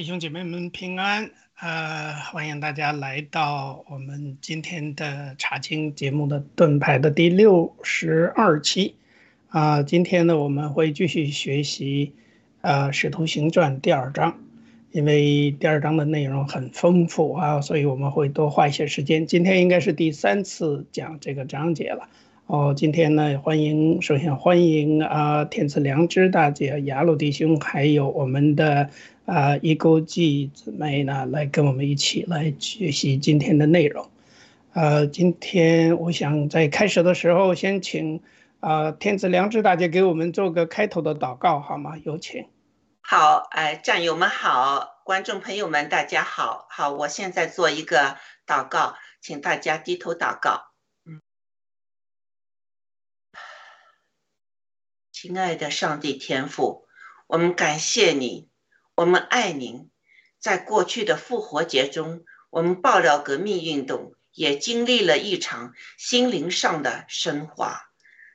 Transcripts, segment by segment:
弟兄姐妹们平安。啊欢迎大家来到我们今天的茶清节目的盾牌的第六十二期。啊今天呢我们会继续学习呃使徒行传第二章。因为第二章的内容很丰富啊所以我们会多花一些时间。今天应该是第三次讲这个章节了。哦今天呢欢迎首先欢迎啊天赐良知大姐雅鲁弟兄还有我们的啊，一哥记姊妹呢，来跟我们一起来学习今天的内容。啊，今天我想在开始的时候先请啊天子良知大姐给我们做个开头的祷告，好吗？有请。好，哎，战友们好，观众朋友们大家好，好，我现在做一个祷告，请大家低头祷告。嗯。亲爱的上帝天父，我们感谢你。我们爱您。在过去的复活节中，我们爆料革命运动也经历了一场心灵上的升华。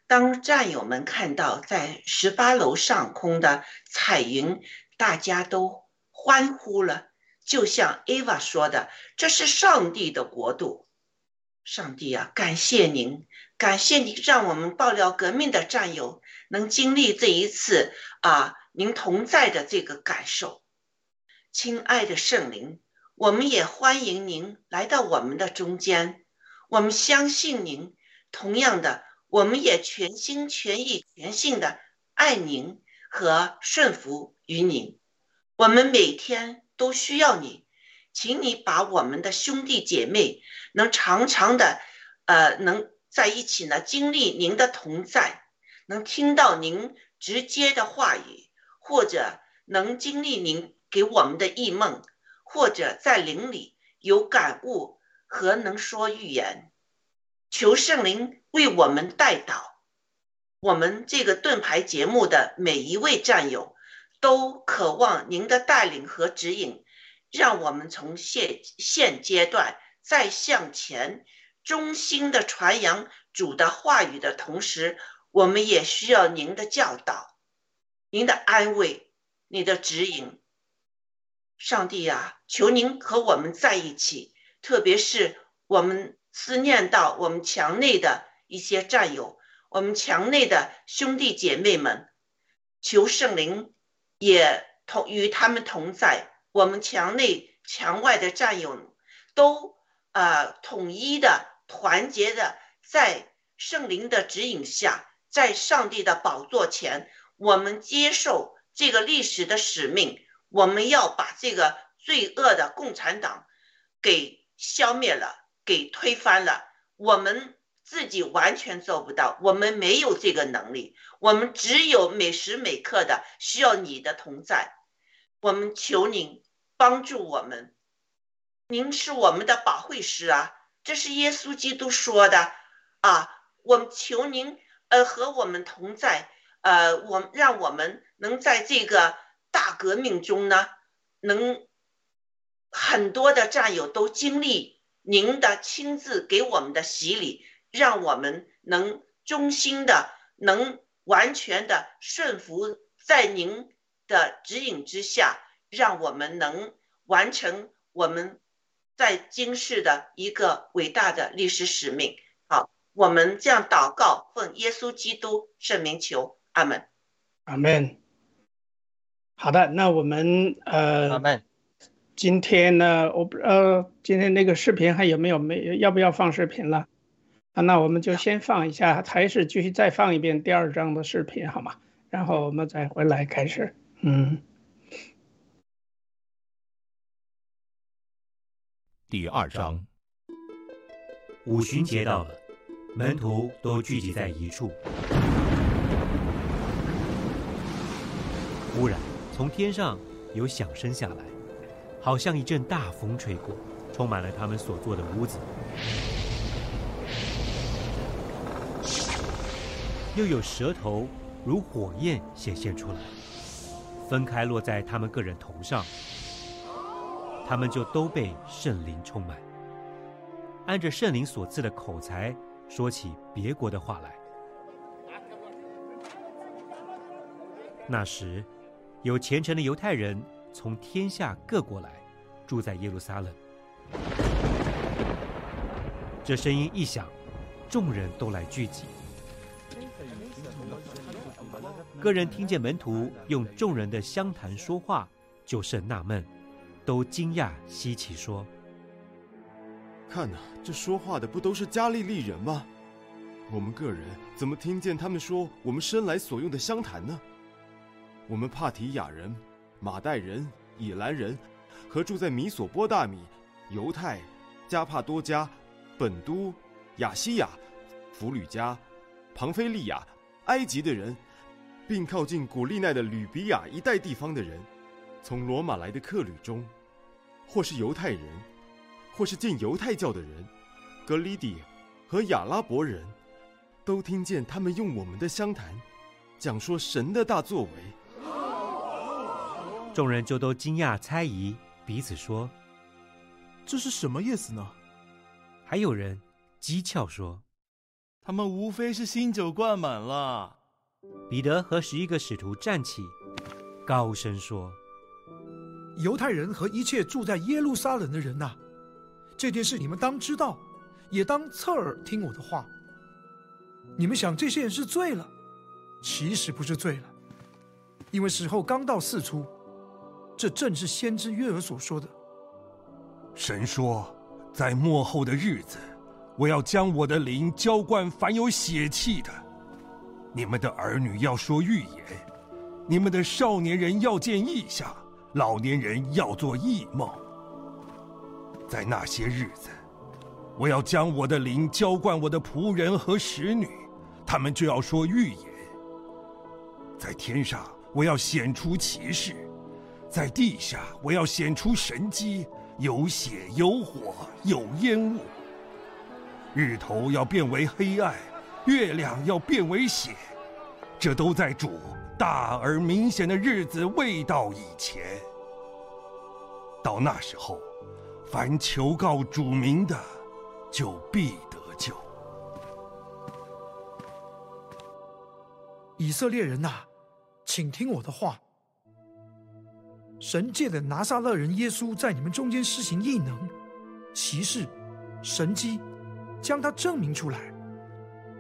当战友们看到在十八楼上空的彩云，大家都欢呼了，就像 Eva 说的：“这是上帝的国度。”上帝啊，感谢您，感谢你让我们爆料革命的战友能经历这一次啊，您同在的这个感受。亲爱的圣灵，我们也欢迎您来到我们的中间，我们相信您，同样的。我们也全心全意、全性的爱您和顺服于您。我们每天都需要你，请你把我们的兄弟姐妹能常常的，呃，能在一起呢，经历您的同在，能听到您直接的话语，或者能经历您给我们的异梦，或者在灵里有感悟和能说预言。求圣灵为我们带导，我们这个盾牌节目的每一位战友都渴望您的带领和指引，让我们从现现阶段再向前，衷心的传扬主的话语的同时，我们也需要您的教导、您的安慰、你的指引。上帝呀，求您和我们在一起，特别是我们。思念到我们墙内的一些战友，我们墙内的兄弟姐妹们，求圣灵也同与他们同在。我们墙内墙外的战友都啊统一的、团结的，在圣灵的指引下，在上帝的宝座前，我们接受这个历史的使命。我们要把这个罪恶的共产党给消灭了。给推翻了，我们自己完全做不到，我们没有这个能力，我们只有每时每刻的需要你的同在，我们求您帮助我们，您是我们的保惠师啊，这是耶稣基督说的啊，我们求您呃和我们同在，呃，我让我们能在这个大革命中呢，能很多的战友都经历。您的亲自给我们的洗礼，让我们能衷心的、能完全的顺服在您的指引之下，让我们能完成我们在今世的一个伟大的历史使命。好，我们这样祷告，奉耶稣基督圣名求，阿门，阿门。好的，那我们呃，阿门。今天呢，我不呃，今天那个视频还有没有没要不要放视频了？啊，那我们就先放一下，还是继续再放一遍第二章的视频好吗？然后我们再回来开始。嗯。第二章，五旬节到了，门徒都聚集在一处。忽然，从天上有响声下来。好像一阵大风吹过，充满了他们所坐的屋子。又有舌头如火焰显现出来，分开落在他们个人头上，他们就都被圣灵充满，按着圣灵所赐的口才说起别国的话来。那时，有虔诚的犹太人。从天下各国来，住在耶路撒冷。这声音一响，众人都来聚集。个人听见门徒用众人的相谈说话，就甚纳闷，都惊讶稀奇，说：“看呐，这说话的不都是加利利人吗？我们个人怎么听见他们说我们生来所用的相谈呢？我们帕提亚人。”马代人、以兰人，和住在米索波大米、犹太、加帕多加、本都、亚西亚、弗吕加、庞菲利亚、埃及的人，并靠近古利奈的吕比亚一带地方的人，从罗马来的客旅中，或是犹太人，或是进犹太教的人，格里底和亚拉伯人，都听见他们用我们的相谈，讲说神的大作为。众人就都惊讶猜疑，彼此说这是什么意思呢？：“还有人讥诮说。他们无非是新酒灌满了。”彼得和十一个使徒站起，高声说犹太人和一切住在耶路撒冷的人呐、这件事你们当知道，也当侧耳听我的话。你们想这些人是醉了，其实不是醉了，因为时候刚到四出。这正是先知约珥所说的。神说，在末后的日子，我要将我的灵浇灌凡有血气的。你们的儿女要说预言，你们的少年人要见异象，老年人要做异梦。在那些日子，我要将我的灵浇灌我的仆人和使女，他们就要说预言。在天上，我要显出奇事；在地下，我要显出神迹，有血有火有烟雾。日头要变为黑暗，月亮要变为血，这都在主大而明显的日子未到以前。到那时候，凡求告主名的，就必得救。以色列人呐、请听我的话。神借的拿撒勒人耶稣在你们中间施行异能、奇事、神迹，将他证明出来，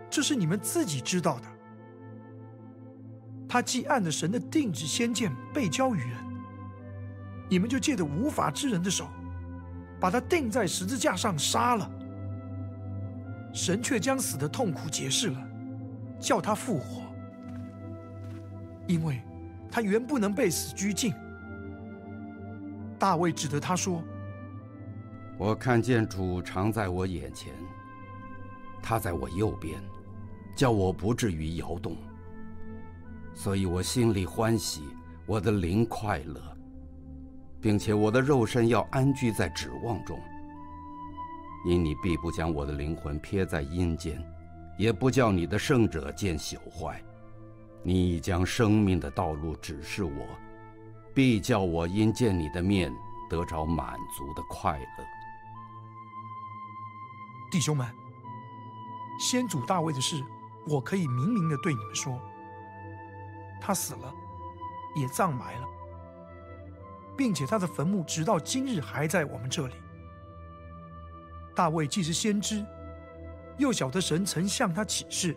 这是你们自己知道的。他既按着神的定旨先见被交于人，你们就借着无法之人的手，把他钉在十字架上杀了。神却将死的痛苦解释了，叫他复活。因为他原不能被死拘禁。大卫指着他说我看见主常在我眼前，他在我右边，叫我不至于摇动。所以我心里欢喜，我的灵快乐，并且我的肉身要安居在指望中。因你必不将我的灵魂撇在阴间，也不叫你的圣者见朽坏。你已将生命的道路指示我，必叫我因见你的面得着满足的快乐。：“弟兄们，先祖大卫的事，我可以明明的对你们说。他死了，也葬埋了，并且他的坟墓直到今日还在我们这里。大卫既是先知，又晓得神曾向他启示，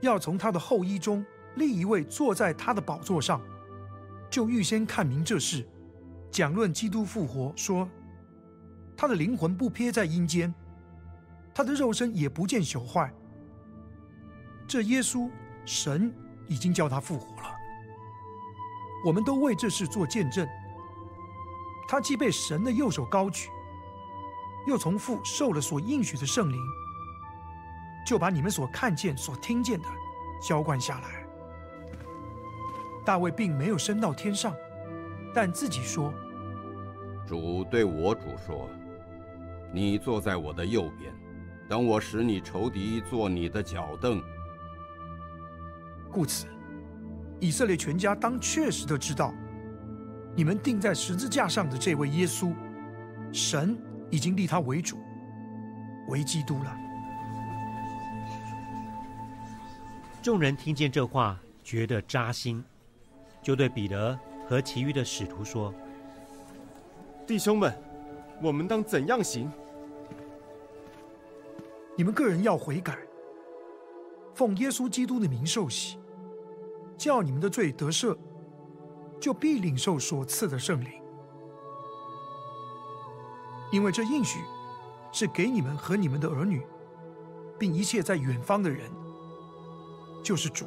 要从他的后裔中立一位坐在他的宝座上，就预先看明这事，讲论基督复活，说他的灵魂不撇在阴间，他的肉身也不见朽坏。这耶稣，神已经叫他复活了。我们都为这事做见证。他既被神的右手高举，又从父受了所应许的圣灵，就把你们所看见、所听见的浇灌下来。大卫并没有升到天上，但自己说。主对我主说：“你坐在我的右边，等我使你仇敌做你的脚凳。故此，以色列全家当确实的知道，你们钉在十字架上的这位耶稣，神已经立他为主，为基督了。众人听见这话，觉得扎心，就对彼得和其余的使徒说弟兄们，我们当怎样行？你们个人要悔改，奉耶稣基督的名受洗，叫你们的罪得赦，就必领受所赐的圣灵。因为这应许是给你们和你们的儿女，并一切在远方的人，就是主，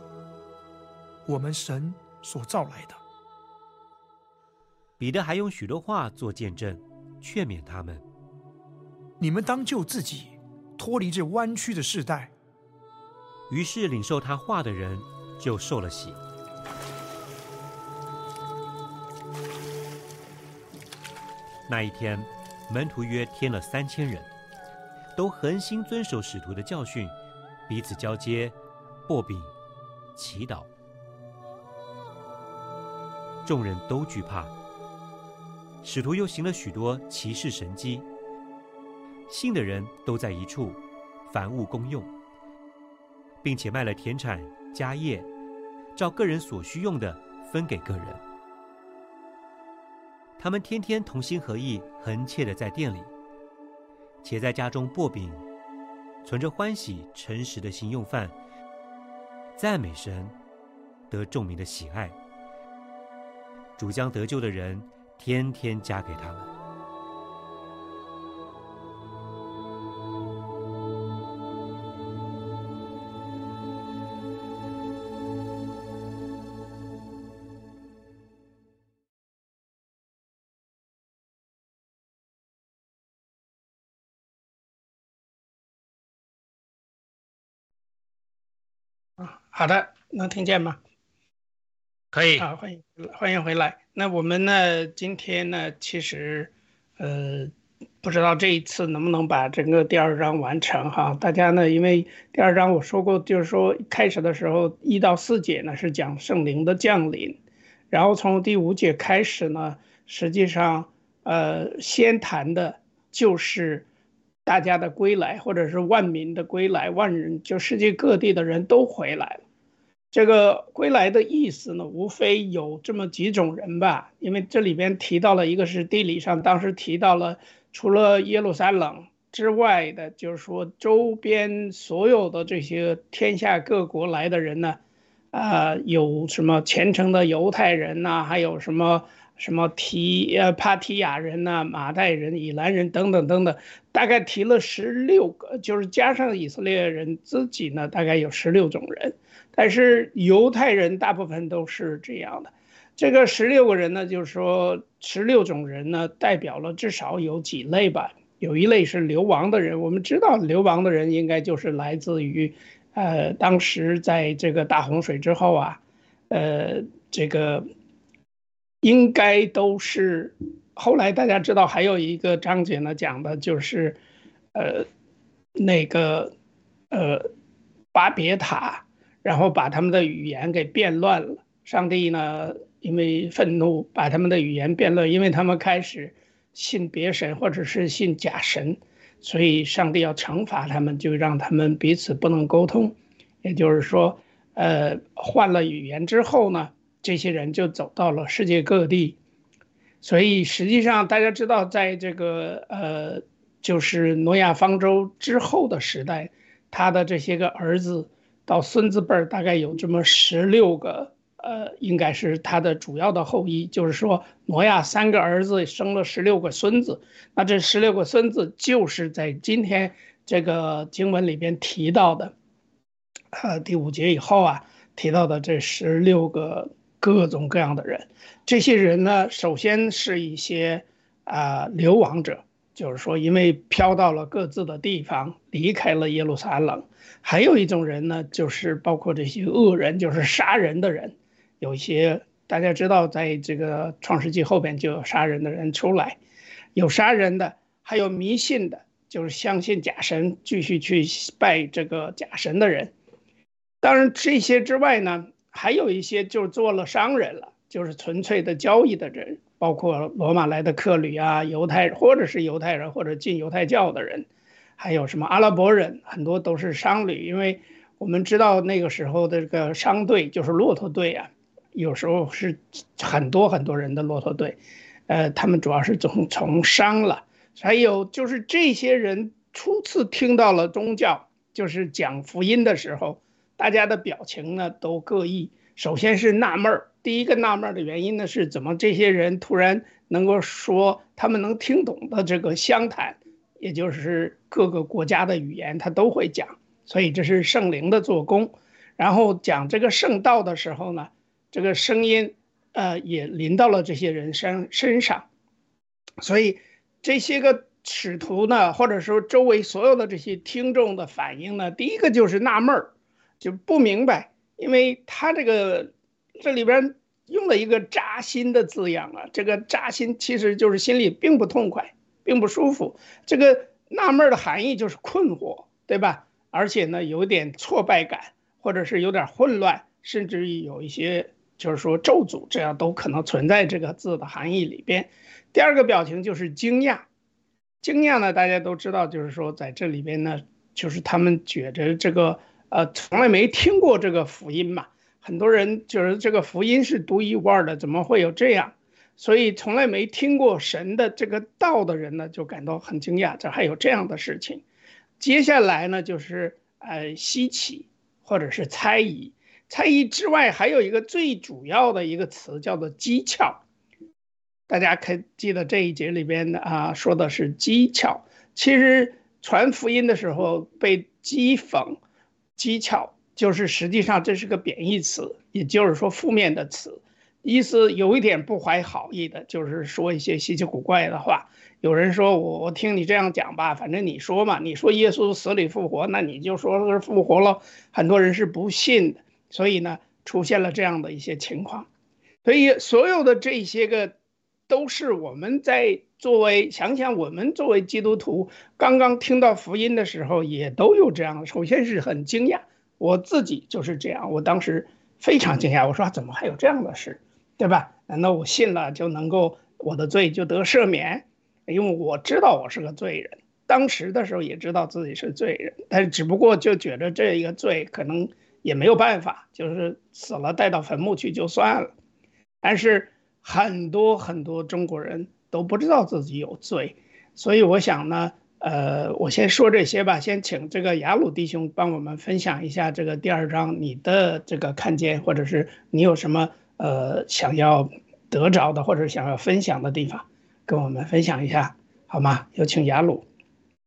我们神所造来的。彼得还用许多话做见证，劝勉他们：“你们当救自己，脱离这弯曲的世代。”于是领受他话的人就受了洗。那一天，门徒约添了三千人，都恒心遵守使徒的教训，彼此交接、握饼、祈祷。众人都惧怕。使徒又行了许多奇事神迹，信的人都在一处，凡物公用，并且卖了田产家业，照个人所需用的分给个人。他们天天同心合意，恒切的在店里，且在家中擘饼，存着欢喜诚实的心用饭，赞美神，得众民的喜爱。主将得救的人。天天加给他们。好的，能听见吗？可以啊，欢迎欢迎回来。那我们呢？今天呢？其实，呃，不知道这一次能不能把整个第二章完成哈。大家呢，因为第二章我说过，就是说开始的时候一到四节呢是讲圣灵的降临，然后从第五节开始呢，实际上呃先谈的就是大家的归来，或者是万民的归来，万人就世界各地的人都回来了。这个归来的意思呢，无非有这么几种人吧。因为这里边提到了一个是地理上，当时提到了除了耶路撒冷之外的，就是说周边所有的这些天下各国来的人呢，啊，有什么虔诚的犹太人呐，还有什么什么提呃帕提亚人呐、马代人、以兰人等等等等，大概提了十六个，就是加上以色列人自己呢，大概有十六种人。但是犹太人大部分都是这样的，这个十六个人呢，就是说十六种人呢，代表了至少有几类吧。有一类是流亡的人，我们知道流亡的人应该就是来自于，呃，当时在这个大洪水之后啊，呃，这个应该都是后来大家知道还有一个章节呢，讲的就是，呃，那个呃巴别塔。然后把他们的语言给变乱了。上帝呢，因为愤怒，把他们的语言变乱，因为他们开始信别神或者是信假神，所以上帝要惩罚他们，就让他们彼此不能沟通。也就是说，呃，换了语言之后呢，这些人就走到了世界各地。所以实际上大家知道，在这个呃，就是诺亚方舟之后的时代，他的这些个儿子。到孙子辈儿大概有这么十六个，呃，应该是他的主要的后裔。就是说，挪亚三个儿子生了十六个孙子，那这十六个孙子就是在今天这个经文里边提到的，呃，第五节以后啊提到的这十六个各种各样的人。这些人呢，首先是一些啊流亡者，就是说因为飘到了各自的地方，离开了耶路撒冷。还有一种人呢，就是包括这些恶人，就是杀人的人。有一些大家知道，在这个创世纪后边就有杀人的人出来，有杀人的，还有迷信的，就是相信假神，继续去拜这个假神的人。当然，这些之外呢，还有一些就做了商人了，就是纯粹的交易的人，包括罗马来的客旅啊，犹太或者是犹太人或者进犹太教的人。还有什么阿拉伯人，很多都是商旅，因为我们知道那个时候的这个商队就是骆驼队啊，有时候是很多很多人的骆驼队，呃，他们主要是从从商了。还有就是这些人初次听到了宗教，就是讲福音的时候，大家的表情呢都各异。首先是纳闷儿，第一个纳闷儿的原因呢是怎么这些人突然能够说他们能听懂的这个湘谈。也就是各个国家的语言，他都会讲，所以这是圣灵的做工。然后讲这个圣道的时候呢，这个声音，呃，也临到了这些人身身上。所以这些个使徒呢，或者说周围所有的这些听众的反应呢，第一个就是纳闷儿，就不明白，因为他这个这里边用了一个扎心的字样啊，这个扎心其实就是心里并不痛快，并不舒服。这个纳闷的含义就是困惑，对吧？而且呢，有点挫败感，或者是有点混乱，甚至于有一些就是说咒诅，这样都可能存在这个字的含义里边。第二个表情就是惊讶，惊讶呢，大家都知道，就是说在这里边呢，就是他们觉着这个呃，从来没听过这个福音嘛。很多人就是这个福音是独一无二的，怎么会有这样？所以从来没听过神的这个道的人呢，就感到很惊讶，这还有这样的事情。接下来呢，就是呃稀奇或者是猜疑，猜疑之外还有一个最主要的一个词叫做讥诮。大家可记得这一节里边的啊，说的是讥诮。其实传福音的时候被讥讽、讥诮。就是实际上这是个贬义词，也就是说负面的词，意思有一点不怀好意的，就是说一些稀奇古怪的话。有人说我我听你这样讲吧，反正你说嘛，你说耶稣死里复活，那你就说是复活了。很多人是不信的，所以呢出现了这样的一些情况。所以所有的这些个都是我们在作为想想我们作为基督徒刚刚听到福音的时候也都有这样，首先是很惊讶。我自己就是这样，我当时非常惊讶，我说怎么还有这样的事，对吧？难道我信了就能够我的罪就得赦免？因为我知道我是个罪人，当时的时候也知道自己是罪人，但是只不过就觉得这一个罪可能也没有办法，就是死了带到坟墓去就算了。但是很多很多中国人都不知道自己有罪，所以我想呢。呃，我先说这些吧。先请这个雅鲁弟兄帮我们分享一下这个第二章你的这个看见，或者是你有什么呃想要得着的，或者想要分享的地方，跟我们分享一下好吗？有请雅鲁。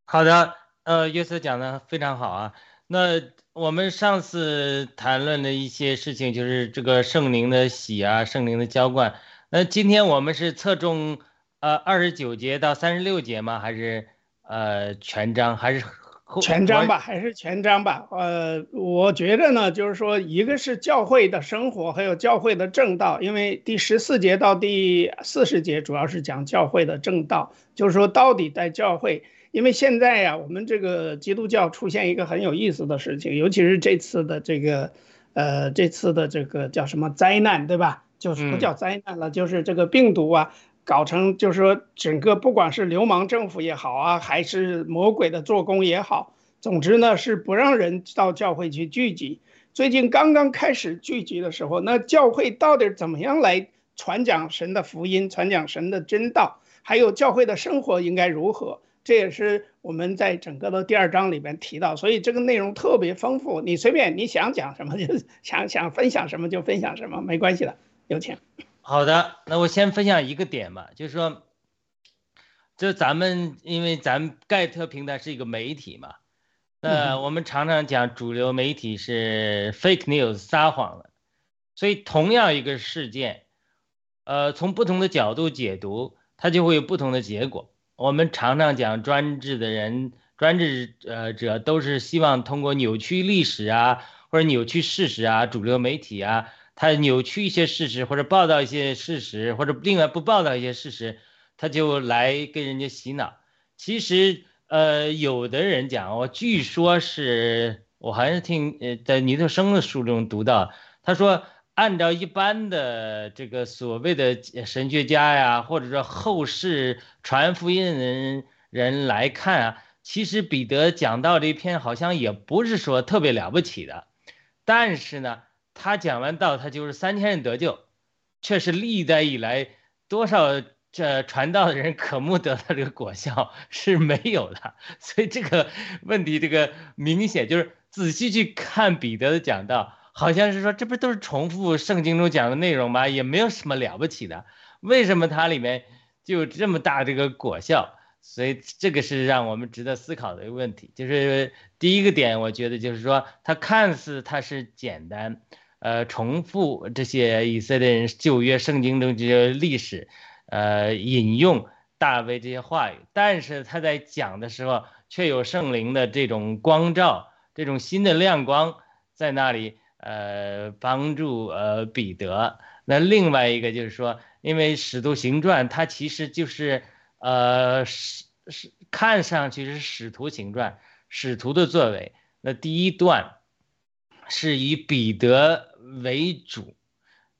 好的，呃，约瑟讲的非常好啊。那我们上次谈论的一些事情，就是这个圣灵的喜啊，圣灵的浇灌。那今天我们是侧重呃二十九节到三十六节吗？还是？呃，全章还是全章吧，还是全章吧。呃，我觉得呢，就是说，一个是教会的生活，还有教会的正道。因为第十四节到第四十节主要是讲教会的正道，就是说到底在教会。因为现在呀，我们这个基督教出现一个很有意思的事情，尤其是这次的这个，呃，这次的这个叫什么灾难，对吧？就是不叫灾难了，就是这个病毒啊。搞成就是说，整个不管是流氓政府也好啊，还是魔鬼的做工也好，总之呢是不让人到教会去聚集。最近刚刚开始聚集的时候，那教会到底怎么样来传讲神的福音、传讲神的真道，还有教会的生活应该如何？这也是我们在整个的第二章里边提到，所以这个内容特别丰富。你随便你想讲什么就 想想分享什么就分享什么，没关系的，有请。好的，那我先分享一个点吧，就是说，就咱们因为咱盖特平台是一个媒体嘛，那我们常常讲主流媒体是 fake news 撒谎了，所以同样一个事件，呃，从不同的角度解读，它就会有不同的结果。我们常常讲专制的人、专制呃者都是希望通过扭曲历史啊，或者扭曲事实啊，主流媒体啊。他扭曲一些事实，或者报道一些事实，或者另外不报道一些事实，他就来跟人家洗脑。其实，呃，有的人讲，我据说是我好像听呃在尼特生的书中读到，他说按照一般的这个所谓的神学家呀，或者说后世传福音人人来看啊，其实彼得讲道这一篇好像也不是说特别了不起的，但是呢。他讲完道，他就是三千人得救，却是历代以来多少这传道的人渴慕得到这个果效是没有的。所以这个问题，这个明显就是仔细去看彼得的讲道，好像是说这不都是重复圣经中讲的内容吗？也没有什么了不起的，为什么它里面就有这么大这个果效？所以这个是让我们值得思考的一个问题。就是第一个点，我觉得就是说，它看似它是简单。呃，重复这些以色列人旧约圣经中这些历史，呃，引用大卫这些话语，但是他在讲的时候，却有圣灵的这种光照，这种新的亮光在那里，呃，帮助呃彼得，那另外一个就是说，因为《使徒行传》它其实就是呃使使看上去是使徒行传，使徒的作为。那第一段是以彼得为主，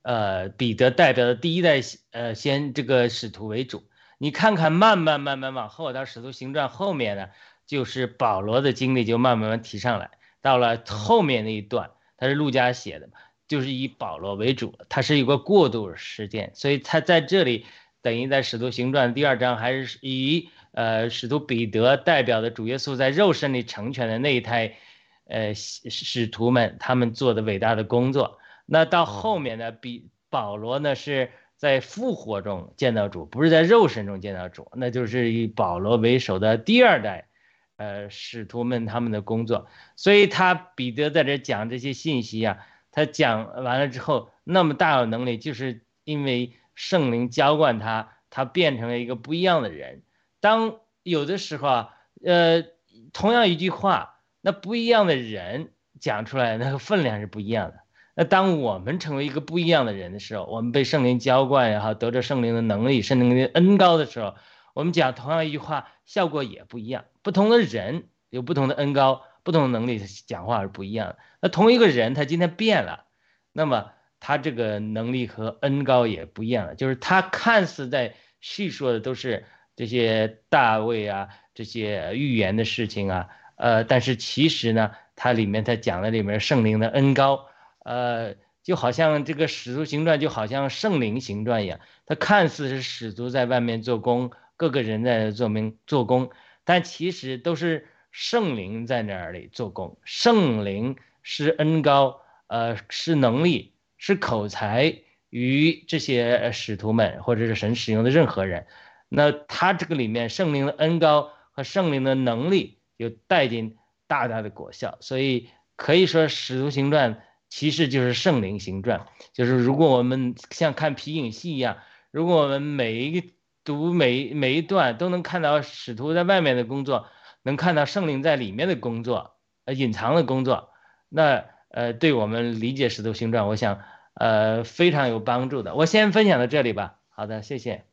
呃，彼得代表的第一代呃先这个使徒为主。你看看，慢慢慢慢往后到《使徒行传》后面呢，就是保罗的经历就慢慢慢提上来。到了后面那一段，他是陆家写的嘛，就是以保罗为主，他是一个过渡事件，所以他在这里等于在《使徒行传》第二章还是以呃使徒彼得代表的主耶稣在肉身里成全的那一胎，呃使使徒们他们做的伟大的工作。那到后面呢，比保罗呢是。在复活中见到主，不是在肉身中见到主，那就是以保罗为首的第二代，呃，使徒们他们的工作。所以他彼得在这讲这些信息啊，他讲完了之后，那么大有能力，就是因为圣灵浇灌他，他变成了一个不一样的人。当有的时候啊，呃，同样一句话，那不一样的人讲出来，那个分量是不一样的。那当我们成为一个不一样的人的时候，我们被圣灵浇灌，然后得着圣灵的能力、圣灵的恩高的时候，我们讲同样一句话，效果也不一样。不同的人有不同的恩高、不同的能力，讲话是不一样的。那同一个人，他今天变了，那么他这个能力和恩高也不一样了。就是他看似在叙说的都是这些大卫啊、这些预言的事情啊，呃，但是其实呢，它里面它讲的里面圣灵的恩高。呃，就好像这个使徒行传，就好像圣灵行传一样，它看似是使徒在外面做工，各个人在做明做工，但其实都是圣灵在那里做工。圣灵是恩高，呃，是能力，是口才与这些使徒们或者是神使用的任何人。那他这个里面圣灵的恩高和圣灵的能力有带进大大的果效，所以可以说使徒行传。其实就是圣灵行传，就是如果我们像看皮影戏一样，如果我们每一个读每每一段都能看到使徒在外面的工作，能看到圣灵在里面的工作，呃，隐藏的工作，那呃，对我们理解使徒行传，我想呃非常有帮助的。我先分享到这里吧。好的，谢谢。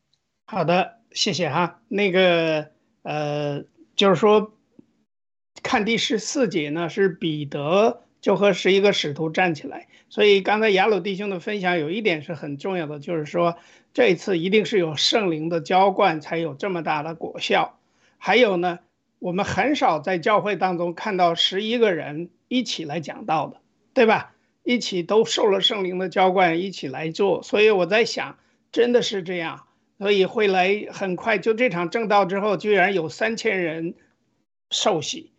好的，谢谢哈。那个呃，就是说看第十四节呢，是彼得。就和十一个使徒站起来，所以刚才雅鲁弟兄的分享有一点是很重要的，就是说这一次一定是有圣灵的浇灌才有这么大的果效。还有呢，我们很少在教会当中看到十一个人一起来讲道的，对吧？一起都受了圣灵的浇灌，一起来做。所以我在想，真的是这样，所以会来很快就这场正道之后，居然有三千人受洗，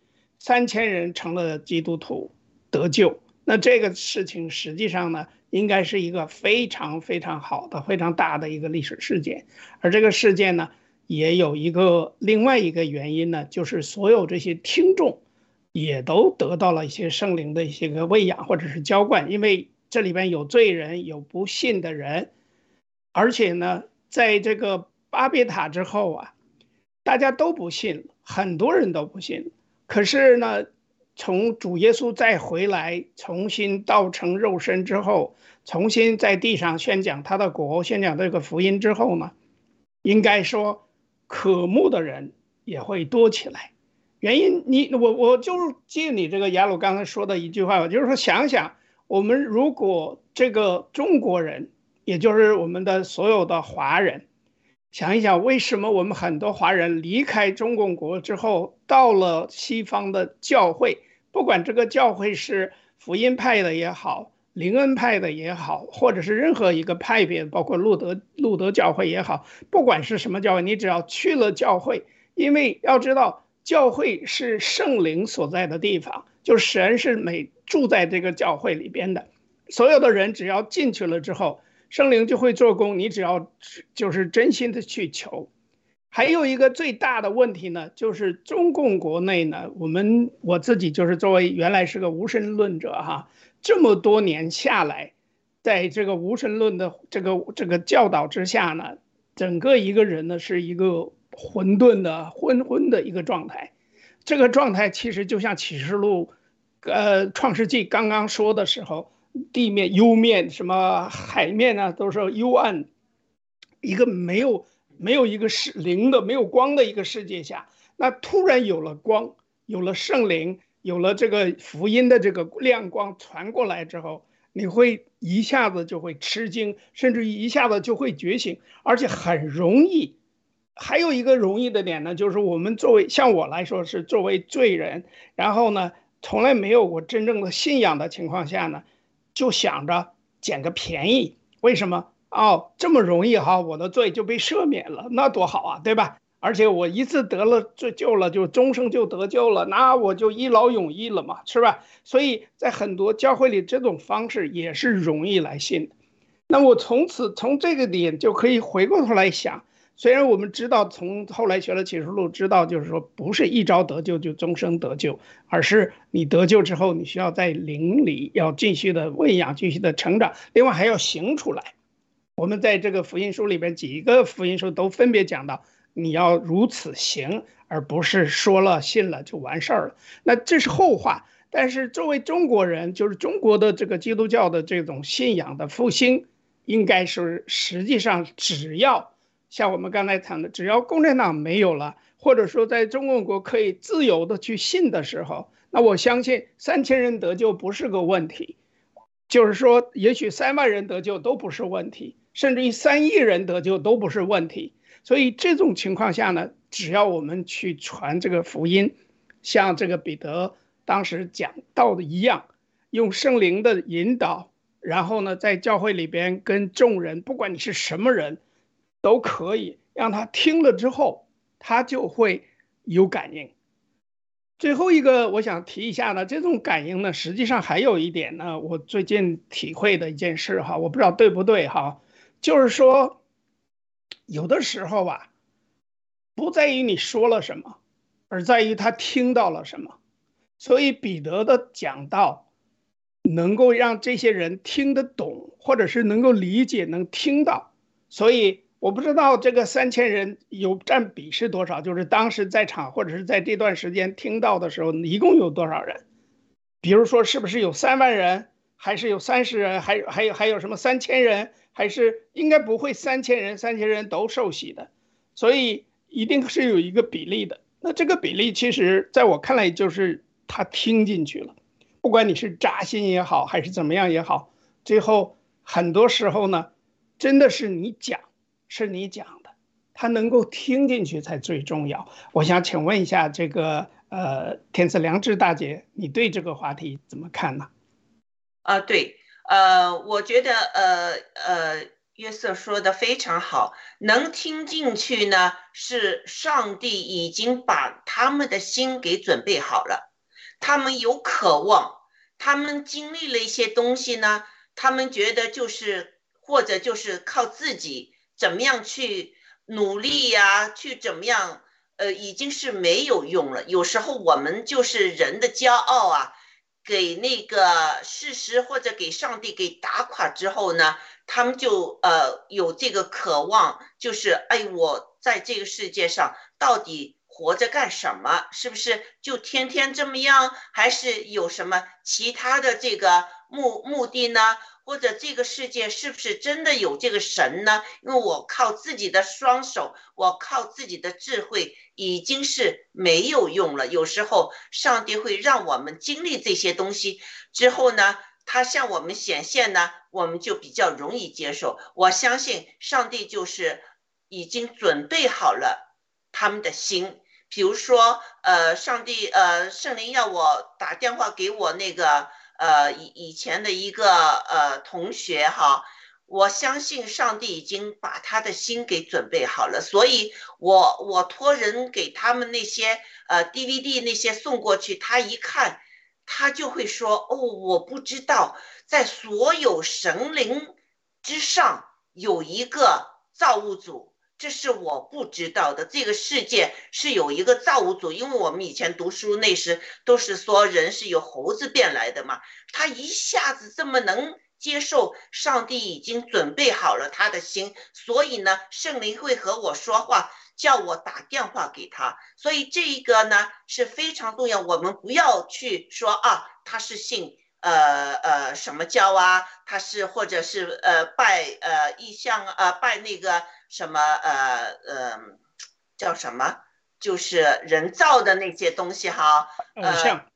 三千人成了基督徒。得救，那这个事情实际上呢，应该是一个非常非常好的、非常大的一个历史事件。而这个事件呢，也有一个另外一个原因呢，就是所有这些听众也都得到了一些圣灵的一些个喂养或者是浇灌，因为这里边有罪人，有不信的人，而且呢，在这个巴别塔之后啊，大家都不信，很多人都不信。可是呢。从主耶稣再回来，重新道成肉身之后，重新在地上宣讲他的国，宣讲这个福音之后呢，应该说，渴慕的人也会多起来。原因，你我我就借你这个雅鲁刚才说的一句话，就是说，想想我们如果这个中国人，也就是我们的所有的华人。想一想，为什么我们很多华人离开中共国之后，到了西方的教会，不管这个教会是福音派的也好，灵恩派的也好，或者是任何一个派别，包括路德路德教会也好，不管是什么教会，你只要去了教会，因为要知道，教会是圣灵所在的地方，就神是每住在这个教会里边的，所有的人只要进去了之后。圣灵就会做工，你只要就是真心的去求。还有一个最大的问题呢，就是中共国内呢，我们我自己就是作为原来是个无神论者哈，这么多年下来，在这个无神论的这个这个教导之下呢，整个一个人呢是一个混沌的昏昏的一个状态。这个状态其实就像启示录，呃，创世纪刚刚说的时候。地面、幽面、什么海面啊，都是幽暗，一个没有没有一个是灵的、没有光的一个世界下，那突然有了光，有了圣灵，有了这个福音的这个亮光传过来之后，你会一下子就会吃惊，甚至一下子就会觉醒，而且很容易。还有一个容易的点呢，就是我们作为像我来说是作为罪人，然后呢，从来没有过真正的信仰的情况下呢，就想着捡个便宜。为什么？哦，这么容易哈，我的罪就被赦免了，那多好啊，对吧？而且我一次得了罪救了，就终生就得救了，那我就一劳永逸了嘛，是吧？所以在很多教会里，这种方式也是容易来信。那我从此从这个点就可以回过头来想。虽然我们知道，从后来学了启示录，知道就是说，不是一朝得救就终生得救，而是你得救之后，你需要在灵里要继续的喂养，继续的成长，另外还要行出来。我们在这个福音书里边，几个福音书都分别讲到，你要如此行，而不是说了信了就完事儿了。那这是后话。但是作为中国人，就是中国的这个基督教的这种信仰的复兴，应该是实际上只要。像我们刚才谈的，只要共产党没有了，或者说在中共国可以自由的去信的时候，那我相信三千人得救不是个问题。就是说，也许三万人得救都不是问题，甚至于三亿人得救都不是问题。所以这种情况下呢，只要我们去传这个福音，像这个彼得当时讲到的一样，用圣灵的引导，然后呢，在教会里边跟众人，不管你是什么人。都可以让他听了之后，他就会有感应。最后一个我想提一下呢，这种感应呢，实际上还有一点呢，我最近体会的一件事哈，我不知道对不对哈，就是说，有的时候吧，不在于你说了什么，而在于他听到了什么。所以彼得的讲道能够让这些人听得懂，或者是能够理解、能听到，所以。我不知道这个三千人有占比是多少，就是当时在场或者是在这段时间听到的时候，一共有多少人？比如说，是不是有三万人，还是有三十人，还有还有还有什么三千人？还是应该不会三千人，三千人都受洗的，所以一定是有一个比例的。那这个比例其实在我看来就是他听进去了，不管你是扎心也好，还是怎么样也好，最后很多时候呢，真的是你讲。是你讲的，他能够听进去才最重要。我想请问一下，这个呃，天赐良知大姐，你对这个话题怎么看呢？啊，对，呃，我觉得呃呃，约瑟说的非常好，能听进去呢，是上帝已经把他们的心给准备好了，他们有渴望，他们经历了一些东西呢，他们觉得就是或者就是靠自己。怎么样去努力呀？去怎么样？呃，已经是没有用了。有时候我们就是人的骄傲啊，给那个事实或者给上帝给打垮之后呢，他们就呃有这个渴望，就是哎，我在这个世界上到底活着干什么？是不是就天天这么样？还是有什么其他的这个目目的呢？或者这个世界是不是真的有这个神呢？因为我靠自己的双手，我靠自己的智慧已经是没有用了。有时候上帝会让我们经历这些东西之后呢，他向我们显现呢，我们就比较容易接受。我相信上帝就是已经准备好了他们的心。比如说，呃，上帝，呃，圣灵要我打电话给我那个。呃，以以前的一个呃同学哈，我相信上帝已经把他的心给准备好了，所以我我托人给他们那些呃 DVD 那些送过去，他一看，他就会说哦，我不知道在所有神灵之上有一个造物主。这是我不知道的。这个世界是有一个造物主，因为我们以前读书那时都是说人是由猴子变来的嘛。他一下子这么能接受上帝已经准备好了他的心，所以呢，圣灵会和我说话，叫我打电话给他。所以这一个呢是非常重要，我们不要去说啊，他是信呃呃什么教啊，他是或者是呃拜呃意象呃拜那个什么呃呃叫什么，就是人造的那些东西哈，偶像，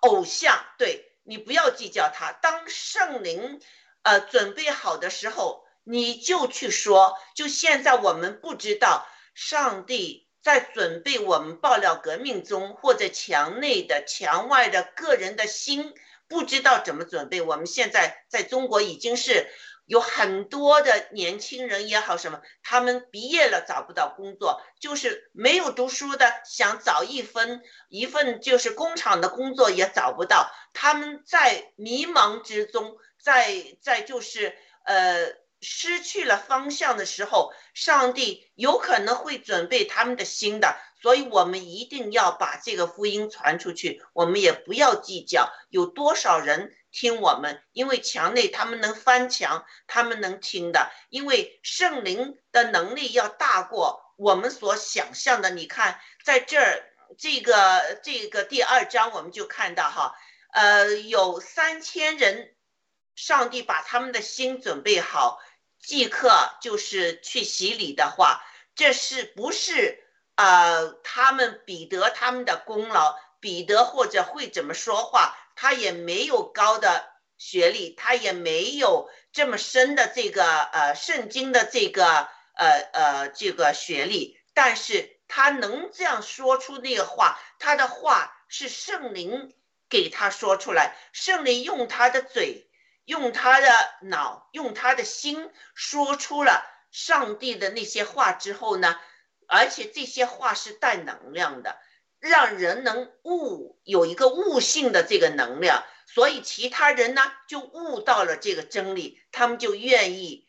偶像，对你不要计较它。当圣灵呃准备好的时候，你就去说。就现在我们不知道上帝。在准备我们爆料革命中，或者墙内的、墙外的个人的心，不知道怎么准备。我们现在在中国已经是有很多的年轻人也好，什么，他们毕业了找不到工作，就是没有读书的想找一份一份就是工厂的工作也找不到，他们在迷茫之中，在在就是呃。失去了方向的时候，上帝有可能会准备他们的心的，所以我们一定要把这个福音传出去。我们也不要计较有多少人听我们，因为墙内他们能翻墙，他们能听的，因为圣灵的能力要大过我们所想象的。你看，在这儿这个这个第二章，我们就看到哈，呃，有三千人，上帝把他们的心准备好。即刻就是去洗礼的话，这是不是呃他们彼得他们的功劳？彼得或者会怎么说话？他也没有高的学历，他也没有这么深的这个呃圣经的这个呃呃这个学历，但是他能这样说出那个话，他的话是圣灵给他说出来，圣灵用他的嘴。用他的脑，用他的心说出了上帝的那些话之后呢，而且这些话是带能量的，让人能悟，有一个悟性的这个能量，所以其他人呢就悟到了这个真理，他们就愿意，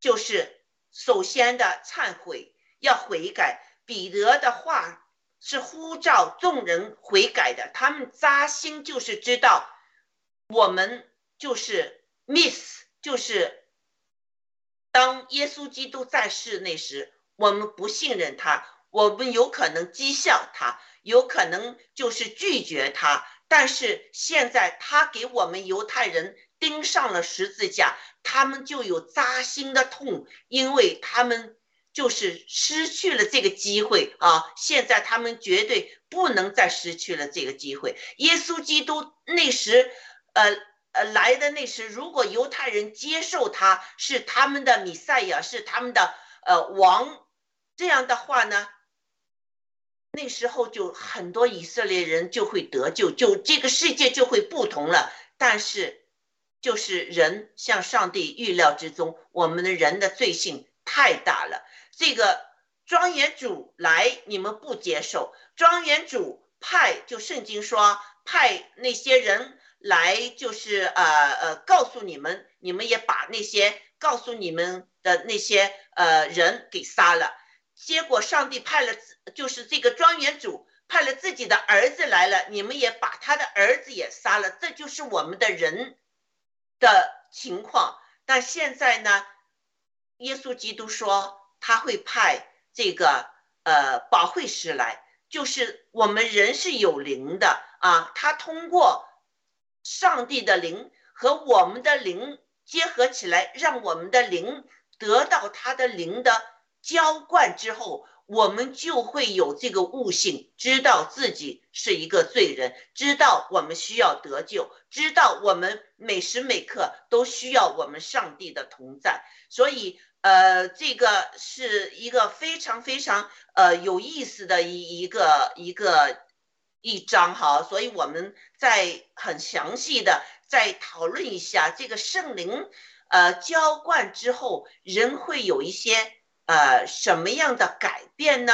就是首先的忏悔，要悔改。彼得的话是呼召众人悔改的，他们扎心就是知道我们。就是 miss，就是当耶稣基督在世那时，我们不信任他，我们有可能讥笑他，有可能就是拒绝他。但是现在他给我们犹太人钉上了十字架，他们就有扎心的痛，因为他们就是失去了这个机会啊！现在他们绝对不能再失去了这个机会。耶稣基督那时，呃。呃，来的那时，如果犹太人接受他是他们的米赛亚，是他们的呃王，这样的话呢，那时候就很多以色列人就会得救，就这个世界就会不同了。但是，就是人像上帝预料之中，我们的人的罪性太大了。这个庄园主来，你们不接受；庄园主派，就圣经说派那些人。来就是呃呃告诉你们，你们也把那些告诉你们的那些呃人给杀了。结果上帝派了，就是这个庄园主派了自己的儿子来了，你们也把他的儿子也杀了。这就是我们的人的情况。但现在呢，耶稣基督说他会派这个呃保惠师来，就是我们人是有灵的啊，他通过。上帝的灵和我们的灵结合起来，让我们的灵得到他的灵的浇灌之后，我们就会有这个悟性，知道自己是一个罪人，知道我们需要得救，知道我们每时每刻都需要我们上帝的同在。所以，呃，这个是一个非常非常呃有意思的一一个一个。一章哈，所以我们再很详细的再讨论一下这个圣灵，呃，浇灌之后人会有一些呃什么样的改变呢？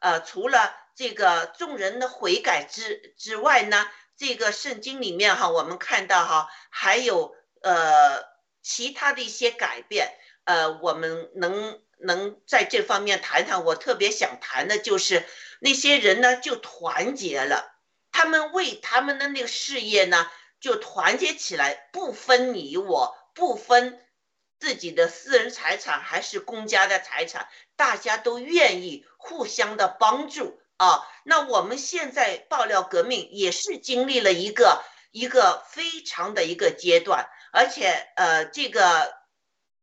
呃，除了这个众人的悔改之之外呢，这个圣经里面哈，我们看到哈，还有呃其他的一些改变，呃，我们能能在这方面谈谈。我特别想谈的就是。那些人呢，就团结了，他们为他们的那个事业呢，就团结起来，不分你我，不分自己的私人财产还是公家的财产，大家都愿意互相的帮助啊。那我们现在爆料革命也是经历了一个一个非常的一个阶段，而且呃，这个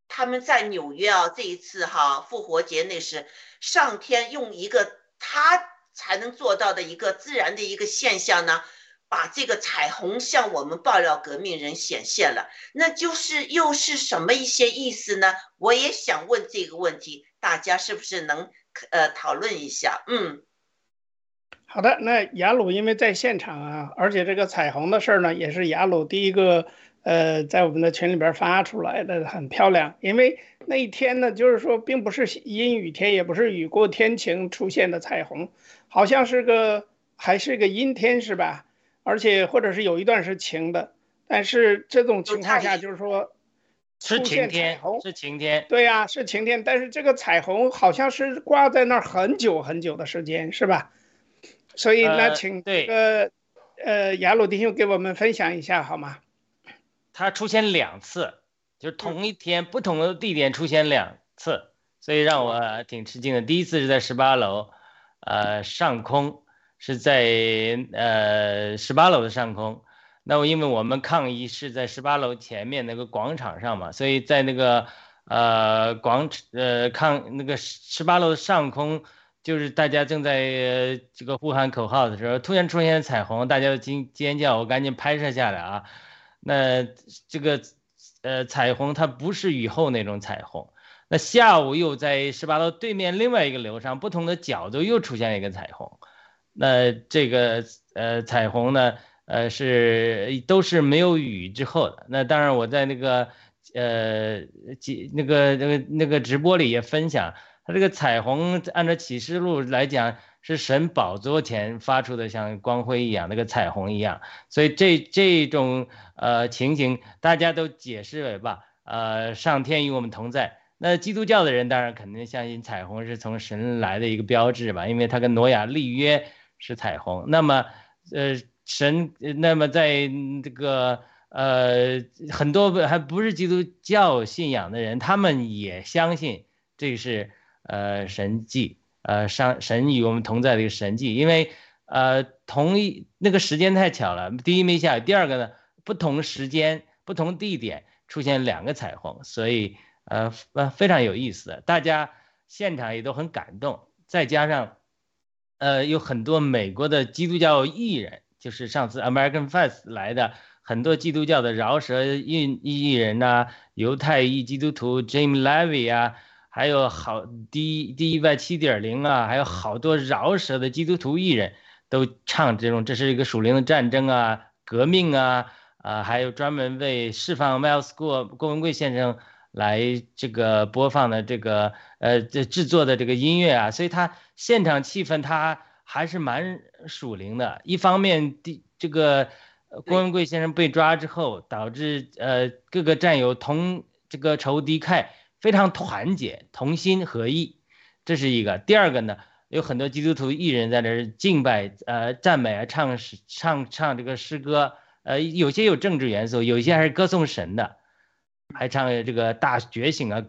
他们在纽约啊，这一次哈复活节那是上天用一个他才能做到的一个自然的一个现象呢。把这个彩虹向我们爆料革命人显现了，那就是又是什么一些意思呢？我也想问这个问题，大家是不是能呃讨论一下？嗯，好的，那雅鲁因为在现场啊，而且这个彩虹的事儿呢，也是雅鲁第一个呃在我们的群里边发出来的，很漂亮。因为那一天呢，就是说并不是阴雨天，也不是雨过天晴出现的彩虹，好像是个还是个阴天，是吧？而且或者是有一段是晴的，但是这种情况下就是说，是晴天，是晴天，对呀，是晴天。但是这个彩虹好像是挂在那儿很久很久的时间，是吧？所以那请这个呃雅鲁弟兄给我们分享一下好吗？它出现两次，就是同一天不同的地点出现两次，所以让我挺吃惊的。第一次是在十八楼，呃上空。是在呃十八楼的上空，那我因为我们抗议是在十八楼前面那个广场上嘛，所以在那个呃广呃抗那个十八楼上空，就是大家正在这个呼喊口号的时候，突然出现彩虹，大家都惊尖叫，我赶紧拍摄下来啊。那这个呃彩虹它不是雨后那种彩虹，那下午又在十八楼对面另外一个楼上不同的角度又出现一个彩虹。那这个呃彩虹呢，呃是都是没有雨之后的。那当然我在那个呃几那个那个那个直播里也分享，它这个彩虹按照启示录来讲是神宝座前发出的像光辉一样那个彩虹一样，所以这这种呃情形大家都解释为吧，呃上天与我们同在。那基督教的人当然肯定相信彩虹是从神来的一个标志吧，因为他跟挪亚立约。是彩虹，那么，呃，神，那么在这个，呃，很多还不是基督教信仰的人，他们也相信这是，呃，神迹，呃，上神与我们同在的一个神迹，因为，呃，同一那个时间太巧了，第一没下雨，第二个呢，不同时间、不同地点出现两个彩虹，所以，呃，呃，非常有意思，大家现场也都很感动，再加上。呃，有很多美国的基督教艺人，就是上次 American Fest 来的很多基督教的饶舌艺艺人呐，犹太裔基督徒 Jim Levy 啊，还有好 D D 一百七点零啊，还有好多饶舌的基督徒艺人都唱这种，这是一个属灵的战争啊，革命啊，啊，还有专门为释放 Miles 郭郭文贵先生。来这个播放的这个呃这制作的这个音乐啊，所以他现场气氛他还是蛮属灵的。一方面，第这个郭文贵先生被抓之后，导致呃各个战友同这个仇敌忾，非常团结，同心合意，这是一个。第二个呢，有很多基督徒艺人在这敬拜呃赞美啊，唱诗唱唱这个诗歌，呃有些有政治元素，有些还是歌颂神的。还唱这个大觉醒啊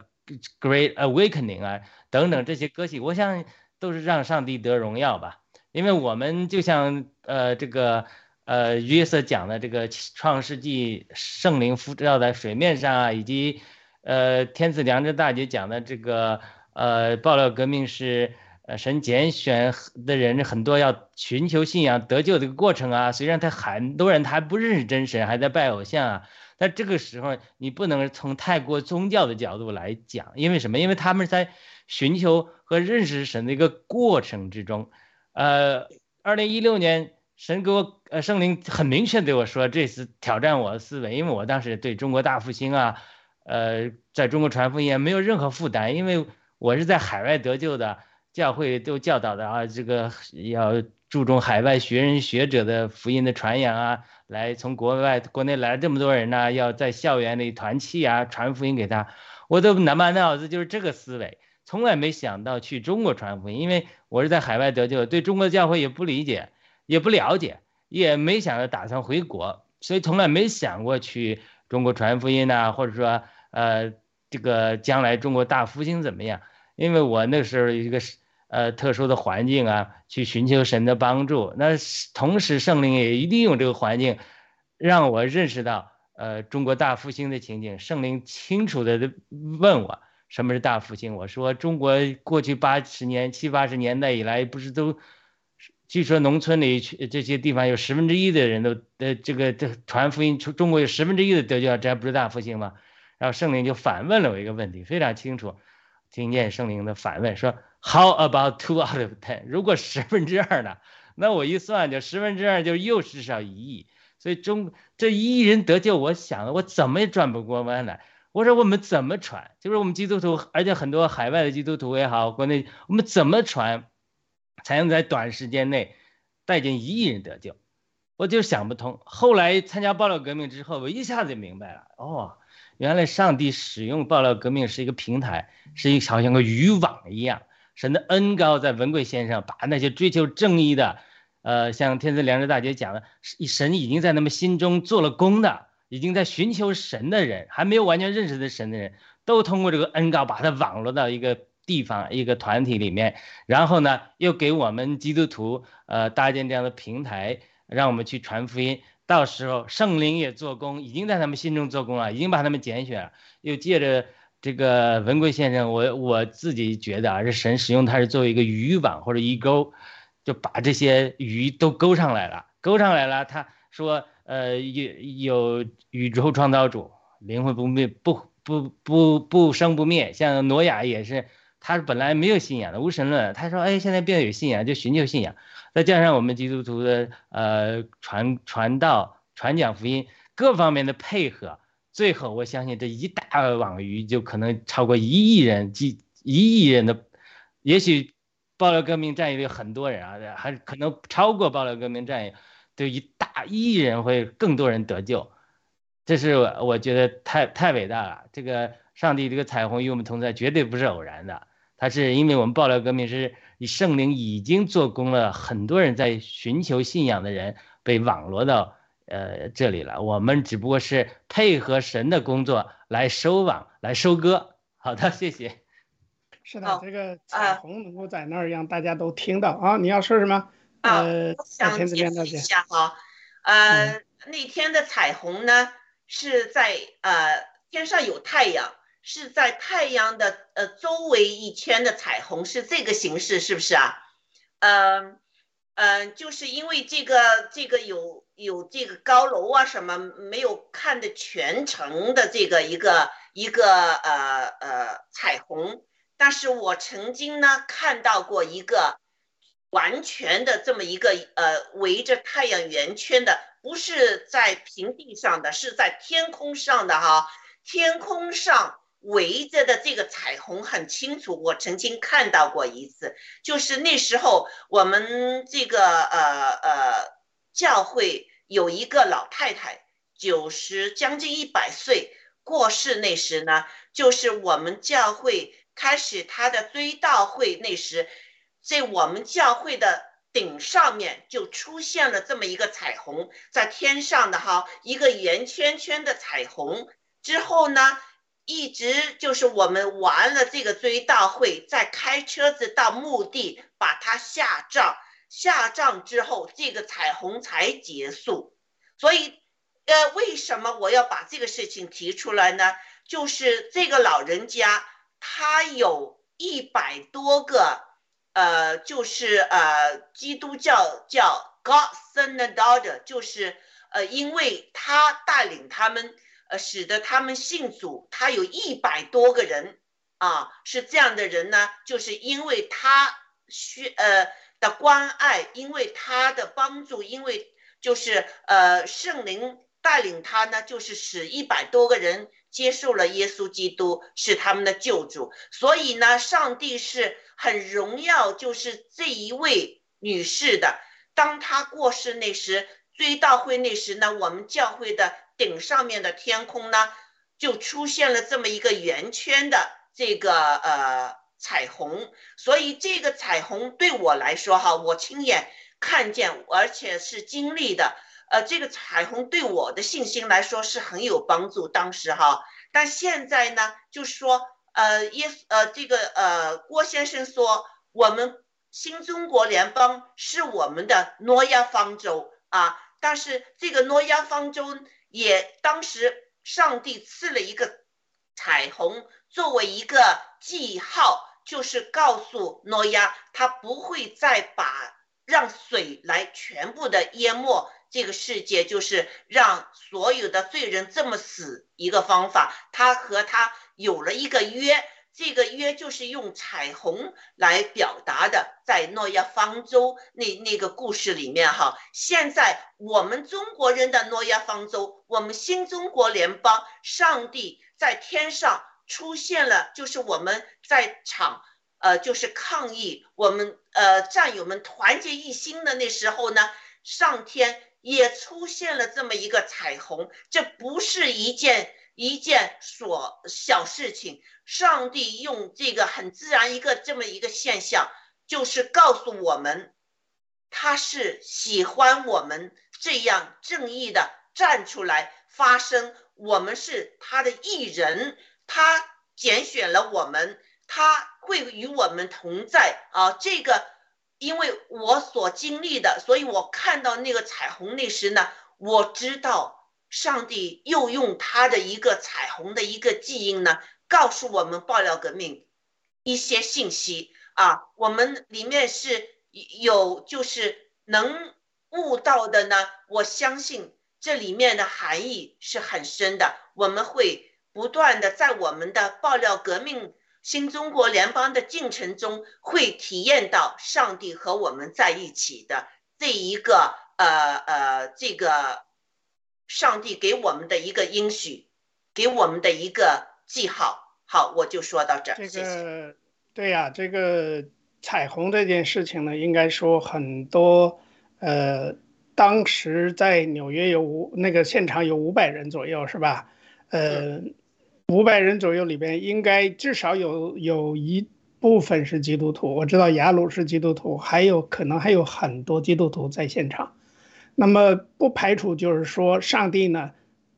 ，Great Awakening 啊，等等这些歌曲，我想都是让上帝得荣耀吧。因为我们就像呃这个呃约瑟讲的这个创世纪圣灵浮照在水面上啊，以及呃天赐良知大姐讲的这个呃爆料革命是呃神拣选的人很多要寻求信仰得救的一个过程啊。虽然他很多人他还不认识真神，还在拜偶像啊。但这个时候，你不能从太过宗教的角度来讲，因为什么？因为他们在寻求和认识神的一个过程之中。呃，二零一六年，神给我呃圣灵很明确对我说，这次挑战我的思维，因为我当时对中国大复兴啊，呃，在中国传福音没有任何负担，因为我是在海外得救的，教会都教导的啊，这个要注重海外学人学者的福音的传扬啊。来从国外、国内来这么多人呢，要在校园里团契啊，传福音给他，我都满满脑子就是这个思维，从来没想到去中国传福音，因为我是在海外得救，对中国的教会也不理解，也不了解，也没想着打算回国，所以从来没想过去中国传福音呐，或者说呃这个将来中国大复兴怎么样？因为我那时候一个。呃，特殊的环境啊，去寻求神的帮助。那同时，圣灵也一利用这个环境，让我认识到，呃，中国大复兴的情景。圣灵清楚的问我，什么是大复兴？我说，中国过去八十年、七八十年代以来，不是都，据说农村里这些地方有十分之一的人都，呃，这个这传福音，中国有十分之一的得救，这还不是大复兴吗？然后圣灵就反问了我一个问题，非常清楚，听见圣灵的反问说，How about two out of ten？如果十分之二呢？那我一算，就十分之二就又至少一亿。所以中这一亿人得救，我想我怎么也转不过弯来。我说我们怎么传？就是我们基督徒，而且很多海外的基督徒也好，国内我们怎么传，才能在短时间内带进一亿人得救？我就想不通。后来参加爆料革命之后，我一下子就明白了。哦，原来上帝使用爆料革命是一个平台，是一好像个渔网一样。神的恩高在文贵先生，把那些追求正义的。呃，像天赐良知大姐讲的，神已经在他们心中做了功的，已经在寻求神的人，还没有完全认识的神的人，都通过这个恩膏把它网络到一个地方、一个团体里面，然后呢，又给我们基督徒呃搭建这样的平台，让我们去传福音。到时候圣灵也做工，已经在他们心中做工了，已经把他们拣选了。又借着这个文贵先生，我我自己觉得啊，是神使用他是作为一个渔网或者一钩。就把这些鱼都勾上来了，勾上来了。他说：“呃，有有宇宙创造主，灵魂不灭，不不不不生不灭。像挪亚也是，他本来没有信仰的无神论。他说：哎，现在变得有信仰，就寻求信仰。再加上我们基督徒的呃传传道、传讲福音各方面的配合，最后我相信这一大网鱼就可能超过一亿人，几一亿人的，也许。”爆料革命战役有很多人啊，还可能超过爆料革命战役，就一大一亿人会更多人得救，这是我觉得太太伟大了。这个上帝这个彩虹与我们同在，绝对不是偶然的，它是因为我们爆料革命是以圣灵已经做工了，很多人在寻求信仰的人被网罗到呃这里了，我们只不过是配合神的工作来收网来收割。好的，谢谢。是的，这个彩虹能够在那儿让大家都听到啊！你要说什么？呃，想解释一下哈，呃，那天的彩虹呢是在呃天上有太阳，是在太阳的呃周围一圈的彩虹是这个形式，是不是啊？嗯嗯，就是因为这个这个有有这个高楼啊什么，没有看的全程的这个一个一个呃呃彩虹。但是我曾经呢看到过一个完全的这么一个呃围着太阳圆圈的，不是在平地上的，是在天空上的哈。天空上围着的这个彩虹很清楚，我曾经看到过一次，就是那时候我们这个呃呃教会有一个老太太，九十将近一百岁过世那时呢，就是我们教会。开始他的追悼会那时，在我们教会的顶上面就出现了这么一个彩虹，在天上的哈一个圆圈圈的彩虹。之后呢，一直就是我们完了这个追悼会，再开车子到墓地把它下葬。下葬之后，这个彩虹才结束。所以，呃，为什么我要把这个事情提出来呢？就是这个老人家。他有一百多个，呃，就是呃，基督教叫 Godson daughter，就是呃，因为他带领他们，呃，使得他们信主，他有一百多个人啊，是这样的人呢，就是因为他需呃的关爱，因为他的帮助，因为就是呃圣灵带领他呢，就是使一百多个人。接受了耶稣基督是他们的救主，所以呢，上帝是很荣耀，就是这一位女士的。当她过世那时，追悼会那时呢，我们教会的顶上面的天空呢，就出现了这么一个圆圈的这个呃彩虹。所以这个彩虹对我来说哈，我亲眼看见，而且是经历的。呃，这个彩虹对我的信心来说是很有帮助。当时哈，但现在呢，就是说，呃，耶，呃，这个，呃，郭先生说，我们新中国联邦是我们的诺亚方舟啊，但是这个诺亚方舟也当时上帝赐了一个彩虹作为一个记号，就是告诉诺亚他不会再把让水来全部的淹没这个世界，就是让所有的罪人这么死一个方法。他和他有了一个约。这个约就是用彩虹来表达的，在诺亚方舟那那个故事里面哈。现在我们中国人的诺亚方舟，我们新中国联邦，上帝在天上出现了，就是我们在场，呃，就是抗议，我们呃战友们团结一心的那时候呢，上天也出现了这么一个彩虹，这不是一件。一件所小事情，上帝用这个很自然一个这么一个现象，就是告诉我们，他是喜欢我们这样正义的站出来发声。我们是他的艺人，他拣选了我们，他会与我们同在啊！这个，因为我所经历的，所以我看到那个彩虹那时呢，我知道。上帝又用他的一个彩虹的一个记印呢，告诉我们爆料革命一些信息啊。我们里面是有就是能悟到的呢。我相信这里面的含义是很深的。我们会不断的在我们的爆料革命新中国联邦的进程中，会体验到上帝和我们在一起的这一个呃呃这个。上帝给我们的一个应许，给我们的一个记号。好，我就说到这儿。这个对呀，这个彩虹这件事情呢，应该说很多，呃，当时在纽约有五那个现场有五百人左右，是吧？呃，五百人左右里边，应该至少有有一部分是基督徒。我知道雅鲁是基督徒，还有可能还有很多基督徒在现场。那么不排除就是说，上帝呢，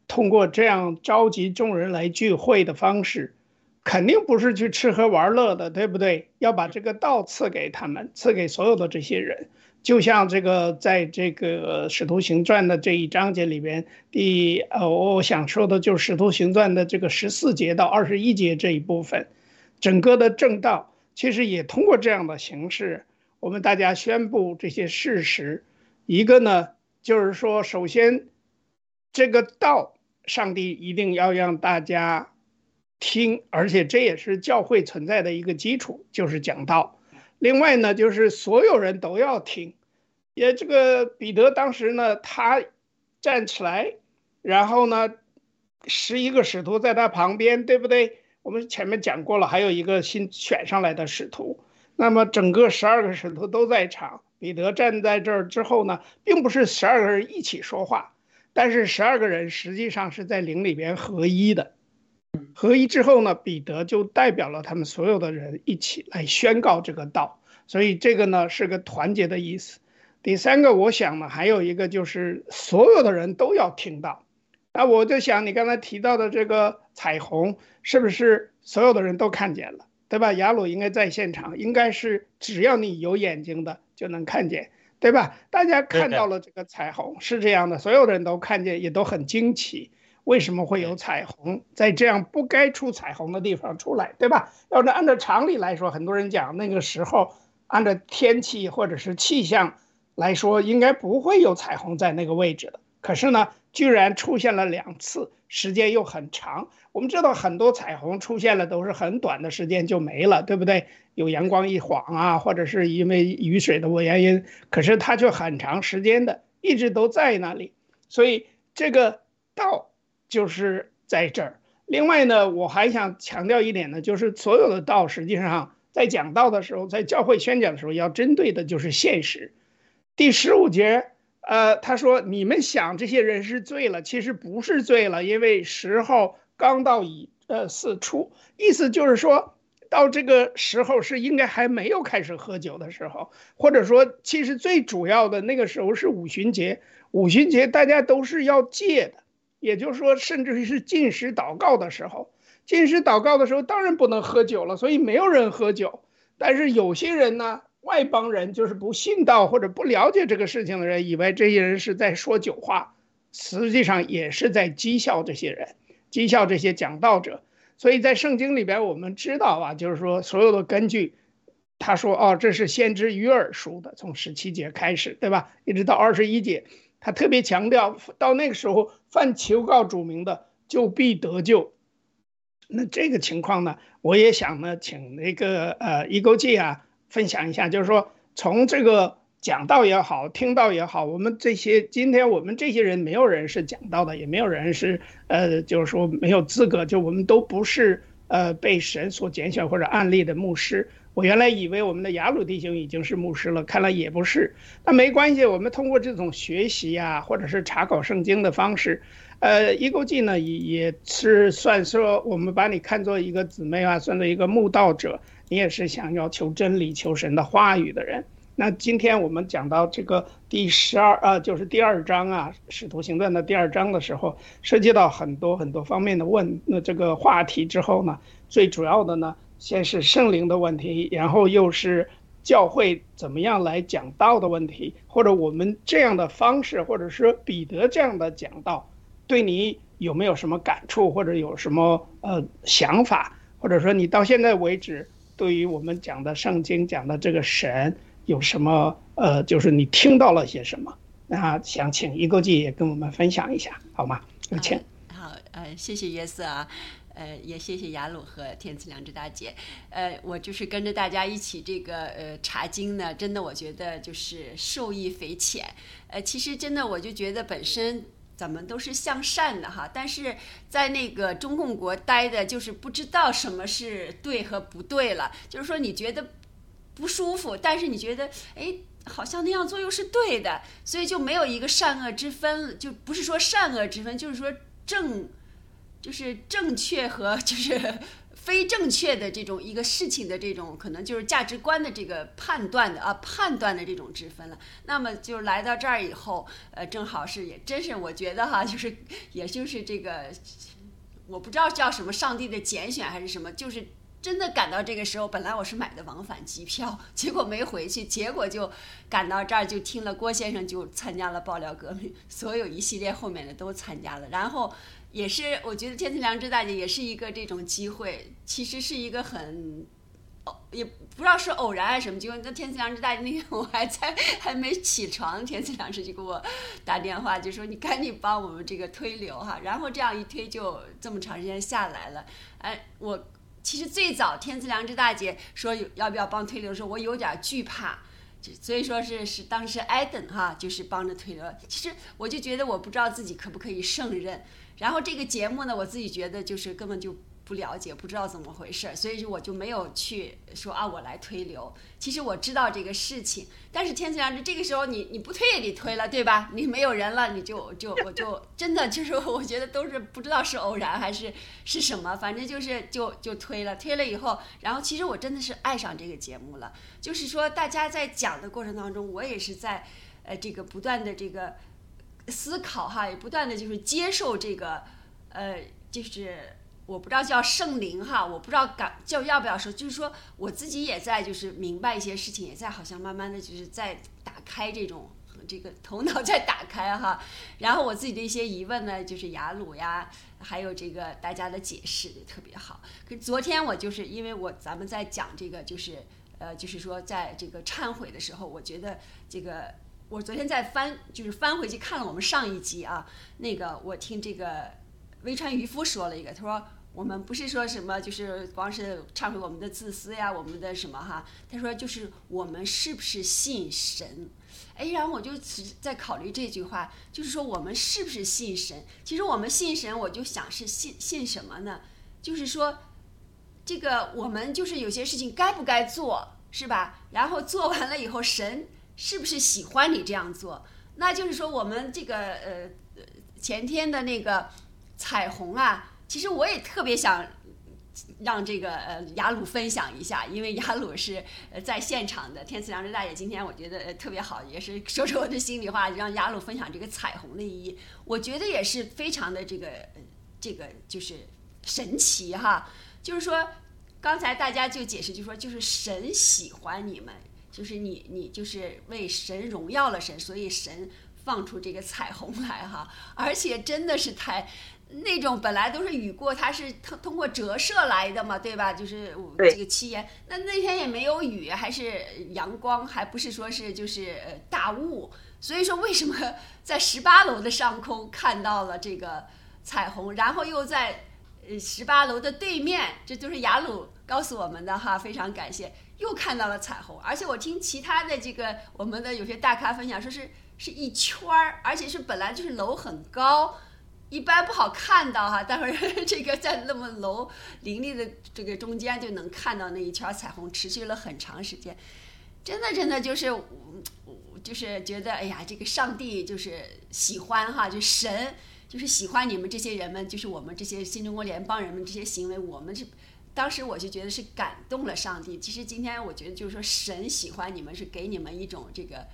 通过这样召集众人来聚会的方式，肯定不是去吃喝玩乐的，对不对？要把这个道赐给他们，赐给所有的这些人。就像这个，在这个《使徒行传》的这一章节里边，第呃，我想说的就是《使徒行传》的这个十四节到二十一节这一部分，整个的正道其实也通过这样的形式，我们大家宣布这些事实。一个呢。就是说，首先，这个道，上帝一定要让大家听，而且这也是教会存在的一个基础，就是讲道。另外呢，就是所有人都要听。也这个彼得当时呢，他站起来，然后呢，十一个使徒在他旁边，对不对？我们前面讲过了，还有一个新选上来的使徒，那么整个十二个使徒都在场。彼得站在这儿之后呢，并不是十二个人一起说话，但是十二个人实际上是在灵里边合一的。合一之后呢，彼得就代表了他们所有的人一起来宣告这个道，所以这个呢是个团结的意思。第三个，我想呢还有一个就是所有的人都要听到。那我就想你刚才提到的这个彩虹，是不是所有的人都看见了？对吧？雅鲁应该在现场，应该是只要你有眼睛的就能看见，对吧？大家看到了这个彩虹是这样的，所有的人都看见，也都很惊奇，为什么会有彩虹在这样不该出彩虹的地方出来，对吧？要是按照常理来说，很多人讲那个时候按照天气或者是气象来说，应该不会有彩虹在那个位置的。可是呢，居然出现了两次，时间又很长。我们知道很多彩虹出现了都是很短的时间就没了，对不对？有阳光一晃啊，或者是因为雨水的原因，可是它却很长时间的一直都在那里。所以这个道就是在这儿。另外呢，我还想强调一点呢，就是所有的道实际上在讲道的时候，在教会宣讲的时候，要针对的就是现实。第十五节。呃，他说：“你们想这些人是醉了，其实不是醉了，因为时候刚到已呃四处，意思就是说到这个时候是应该还没有开始喝酒的时候，或者说其实最主要的那个时候是五旬节，五旬节大家都是要戒的，也就是说，甚至于是禁食祷告的时候，禁食祷告的时候当然不能喝酒了，所以没有人喝酒，但是有些人呢，外邦人，就是不信道或者不了解这个事情的人，以为这些人是在说酒话，实际上也是在讥笑这些人，讥笑这些讲道者。所以在圣经里边，我们知道啊，就是说所有的根据，他说哦，这是先知约珥书的，从十七节开始，对吧？一直到二十一节，他特别强调，到那个时候，凡求告主名的，就必得救。那这个情况呢，我也想呢，请那个呃一勾记啊分享一下，就是说从这个讲道也好，听到也好，我们这些今天我们这些人没有人是讲道的，也没有人是呃，就是说没有资格，就我们都不是呃被神所拣选或者案例的牧师。我原来以为我们的雅鲁弟兄已经是牧师了，看来也不是。那没关系，我们通过这种学习呀，或者是查考圣经的方式。呃，一勾记呢也也是算说，我们把你看作一个姊妹啊，算作一个慕道者，你也是想要求真理、求神的话语的人。那今天我们讲到这个第十二啊，就是第二章啊，《使徒行传》的第二章的时候，涉及到很多很多方面的问那这个话题之后呢，最主要的呢，先是圣灵的问题，然后又是教会怎么样来讲道的问题，或者我们这样的方式，或者说彼得这样的讲道。对你有没有什么感触，或者有什么呃想法，或者说你到现在为止对于我们讲的圣经讲的这个神有什么呃，就是你听到了些什么？那想请一个记也跟我们分享一下，好吗？有请。好，呃，谢谢约瑟啊，呃，也谢谢雅鲁和天赐良知大姐，呃，我就是跟着大家一起这个呃查经呢，真的我觉得就是受益匪浅，呃，其实真的我就觉得本身。咱们都是向善的哈，但是在那个中共国待的，就是不知道什么是对和不对了。就是说你觉得不舒服，但是你觉得哎，好像那样做又是对的，所以就没有一个善恶之分，就不是说善恶之分，就是说正，就是正确和就是。非正确的这种一个事情的这种可能就是价值观的这个判断的啊判断的这种之分了。那么就来到这儿以后，呃，正好是也真是我觉得哈，就是也就是这个，我不知道叫什么上帝的拣选还是什么，就是真的赶到这个时候，本来我是买的往返机票，结果没回去，结果就赶到这儿就听了郭先生就参加了爆料革命，所有一系列后面的都参加了，然后。也是，我觉得天赐良知大姐也是一个这种机会，其实是一个很，哦，也不知道是偶然还是什么机会。那天赐良知大姐那天我还在还没起床，天赐良知就给我打电话，就说你赶紧帮我们这个推流哈。然后这样一推就这么长时间下来了。哎，我其实最早天赐良知大姐说要不要帮推流的时候，我有点惧怕，就所以说是是当时艾登哈就是帮着推流。其实我就觉得我不知道自己可不可以胜任。然后这个节目呢，我自己觉得就是根本就不了解，不知道怎么回事，所以我就没有去说啊，我来推流。其实我知道这个事情，但是天赐良知这个时候你你不推也得推了，对吧？你没有人了，你就就我就真的就是我觉得都是不知道是偶然还是是什么，反正就是就就推了。推了以后，然后其实我真的是爱上这个节目了。就是说大家在讲的过程当中，我也是在呃这个不断的这个。思考哈，也不断的就是接受这个，呃，就是我不知道叫圣灵哈，我不知道感叫要不要说，就是说我自己也在就是明白一些事情，也在好像慢慢的就是在打开这种这个头脑在打开哈，然后我自己的一些疑问呢，就是雅鲁呀，还有这个大家的解释也特别好。可昨天我就是因为我咱们在讲这个就是呃就是说在这个忏悔的时候，我觉得这个。我昨天在翻，就是翻回去看了我们上一集啊，那个我听这个微川渔夫说了一个，他说我们不是说什么，就是光是忏悔我们的自私呀，我们的什么哈，他说就是我们是不是信神？哎，然后我就在考虑这句话，就是说我们是不是信神？其实我们信神，我就想是信信什么呢？就是说这个我们就是有些事情该不该做，是吧？然后做完了以后，神。是不是喜欢你这样做？那就是说，我们这个呃前天的那个彩虹啊，其实我也特别想让这个呃雅鲁分享一下，因为雅鲁是呃在现场的。天赐良知大姐今天我觉得特别好，也是说说我的心里话，让雅鲁分享这个彩虹的意义。我觉得也是非常的这个这个就是神奇哈。就是说，刚才大家就解释，就说就是神喜欢你们。就是你你就是为神荣耀了神，所以神放出这个彩虹来哈，而且真的是太。那种本来都是雨过，它是通通过折射来的嘛，对吧？就是这个七言，那那天也没有雨，还是阳光，还不是说是就是呃大雾。所以说，为什么 在十八楼的上空看到了这个彩虹，然后又在呃十八楼的对面，这都是雅鲁告诉我们的哈，非常感谢，又看到了彩虹。而且我听其他的这个我们的有些大咖分享，说是是一圈儿，而且是本来就是楼很高。一般不好看到哈，待会儿这个在那么楼林立的这个中间就能看到那一圈彩虹，持续了很长时间，真的真的就是，就是觉得哎呀，这个上帝就是喜欢哈，就神就是喜欢你们这些人们，就是我们这些新中国联邦人们这些行为，我们是当时我就觉得是感动了上帝。其实今天我觉得就是说神喜欢你们，是给你们一种这个。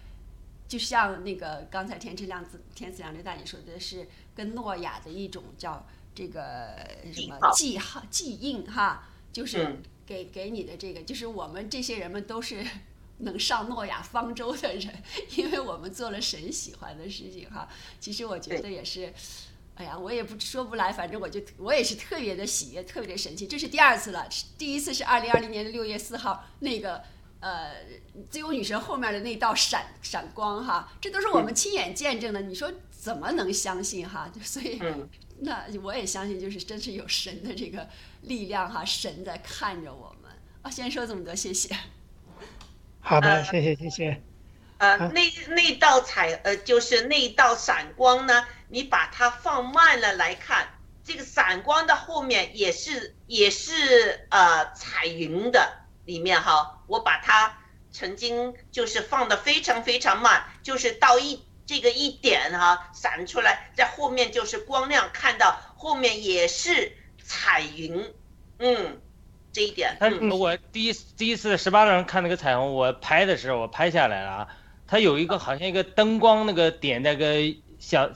就像那个刚才天赐亮子、天赐良知大姐说的是，跟诺亚的一种叫这个什么记号、记印哈，就是给给你的这个，就是我们这些人们都是 能上诺亚方舟的人，因为我们做了神喜欢的事情哈。其实我觉得也是，哎呀，我也不说不来，反正我就我也是特别的喜悦，特别的神奇。这是第二次了，第一次是二零二零年的六月四号那个。呃，自由女神后面的那道闪闪光哈，这都是我们亲眼见证的。你说怎么能相信哈？所以，那我也相信，就是真是有神的这个力量哈，神在看着我们啊。先说这么多，谢谢。好的，谢谢谢谢。呃，那那道彩呃，就是那道闪光呢，你把它放慢了来看，这个闪光的后面也是也是呃彩云的。里面哈，我把它曾经就是放的非常非常慢，就是到一这个一点哈闪出来，在后面就是光亮，看到后面也是彩云，嗯，这一点。嗯，我第一第一次十八个人看那个彩虹，我拍的时候我拍下来了啊，它有一个好像一个灯光那个点那个小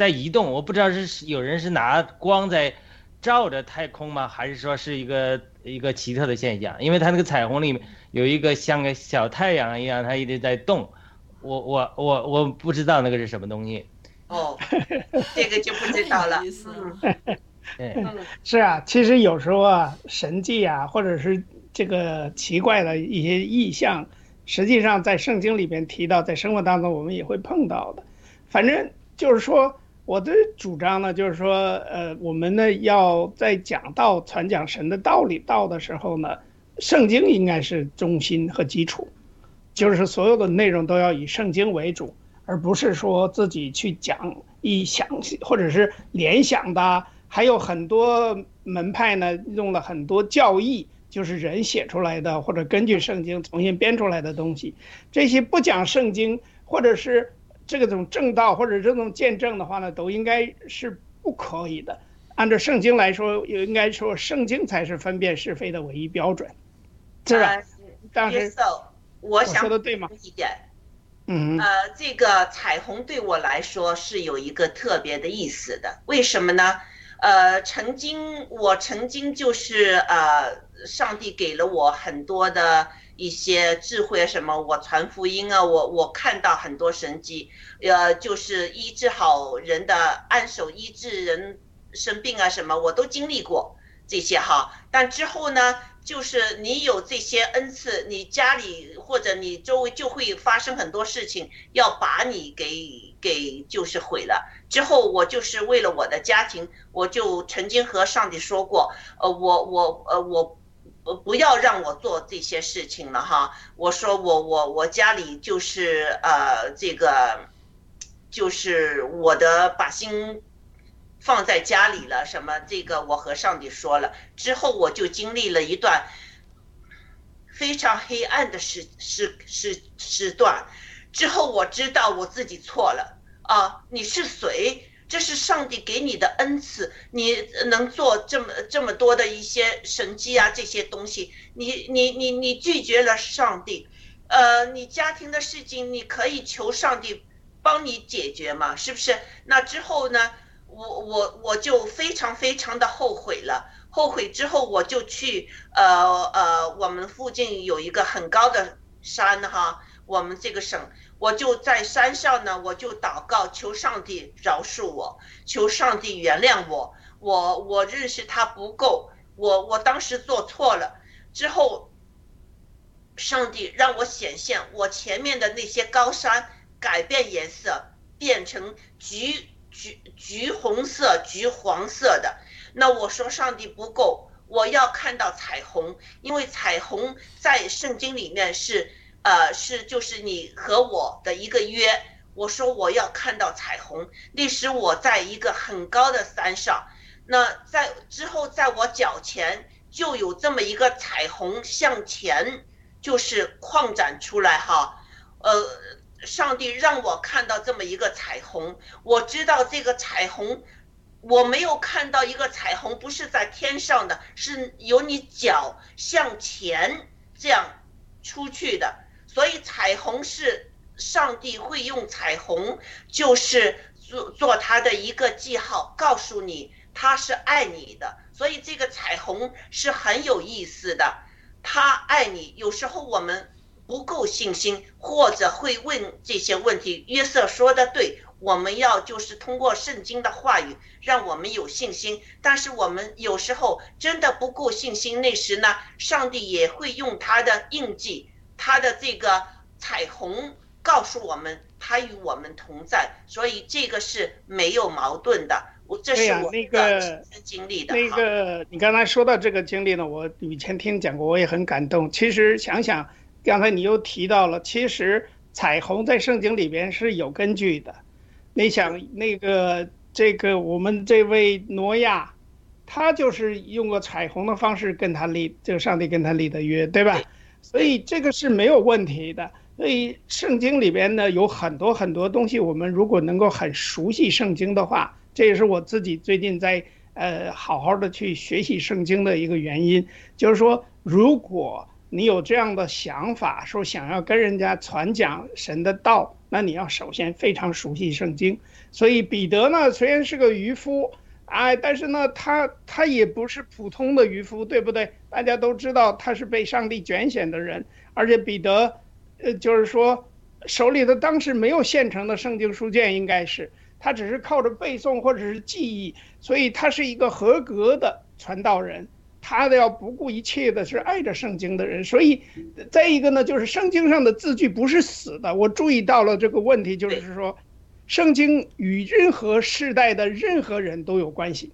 在移动，我不知道是有人是拿光在照着太空吗，还是说是一个。一个奇特的现象，因为它那个彩虹里面有一个像个小太阳一样，它一直在动。我我我我不知道那个是什么东西。哦，这个就不知道了。嗯，是啊，其实有时候啊，神迹啊，或者是这个奇怪的一些意象，实际上在圣经里边提到，在生活当中我们也会碰到的。反正就是说。我的主张呢，就是说，呃，我们呢要在讲道、传讲神的道理道的时候呢，圣经应该是中心和基础，就是所有的内容都要以圣经为主，而不是说自己去讲一想或者是联想的。还有很多门派呢，用了很多教义，就是人写出来的或者根据圣经重新编出来的东西。这些不讲圣经或者是。这个种正道或者这种见证的话呢，都应该是不可以的。按照圣经来说，也应该说圣经才是分辨是非的唯一标准，是吧？但是我想说的对吗？一点，嗯，呃，这个彩虹对我来说是有一个特别的意思的。为什么呢？呃，曾经我曾经就是呃，上帝给了我很多的。一些智慧，什么我传福音啊，我我看到很多神迹，呃，就是医治好人的，按手医治人生病啊，什么我都经历过这些哈。但之后呢，就是你有这些恩赐，你家里或者你周围就会发生很多事情，要把你给给就是毁了。之后我就是为了我的家庭，我就曾经和上帝说过，呃，我我呃我。不要让我做这些事情了哈！我说我我我家里就是呃这个，就是我的把心放在家里了。什么这个我和上帝说了之后，我就经历了一段非常黑暗的时时时时段。之后我知道我自己错了啊！你是谁？这是上帝给你的恩赐，你能做这么这么多的一些神迹啊，这些东西，你你你你拒绝了上帝，呃，你家庭的事情你可以求上帝帮你解决嘛，是不是？那之后呢，我我我就非常非常的后悔了，后悔之后我就去呃呃，我们附近有一个很高的山哈，我们这个省，我就在山上呢，我就祷告，求上帝饶恕我，求上帝原谅我，我我认识他不够，我我当时做错了，之后，上帝让我显现我前面的那些高山改变颜色，变成橘橘橘红色、橘黄色的，那我说上帝不够。我要看到彩虹，因为彩虹在圣经里面是，呃，是就是你和我的一个约。我说我要看到彩虹，那时我在一个很高的山上，那在之后在我脚前就有这么一个彩虹向前就是扩展出来哈，呃，上帝让我看到这么一个彩虹，我知道这个彩虹。我没有看到一个彩虹，不是在天上的，是由你脚向前这样出去的。所以彩虹是上帝会用彩虹，就是做做他的一个记号，告诉你他是爱你的。所以这个彩虹是很有意思的，他爱你。有时候我们不够信心，或者会问这些问题。约瑟说的对。我们要就是通过圣经的话语，让我们有信心。但是我们有时候真的不够信心，那时呢，上帝也会用他的印记，他的这个彩虹告诉我们，他与我们同在。所以这个是没有矛盾的。我这是我那个经历的。那个你刚才说到这个经历呢，我以前听讲过，我也很感动。其实想想，刚才你又提到了，其实彩虹在圣经里边是有根据的。你想那个这个我们这位挪亚，他就是用个彩虹的方式跟他立，这个上帝跟他立的约，对吧？所以这个是没有问题的。所以圣经里边呢有很多很多东西，我们如果能够很熟悉圣经的话，这也是我自己最近在呃好好的去学习圣经的一个原因，就是说如果。你有这样的想法，说想要跟人家传讲神的道，那你要首先非常熟悉圣经。所以彼得呢，虽然是个渔夫，哎，但是呢，他他也不是普通的渔夫，对不对？大家都知道他是被上帝拣选的人，而且彼得，呃，就是说手里的当时没有现成的圣经书卷，应该是他只是靠着背诵或者是记忆，所以他是一个合格的传道人。他的要不顾一切的是爱着圣经的人，所以再一个呢，就是圣经上的字句不是死的。我注意到了这个问题，就是说，圣经与任何世代的任何人都有关系。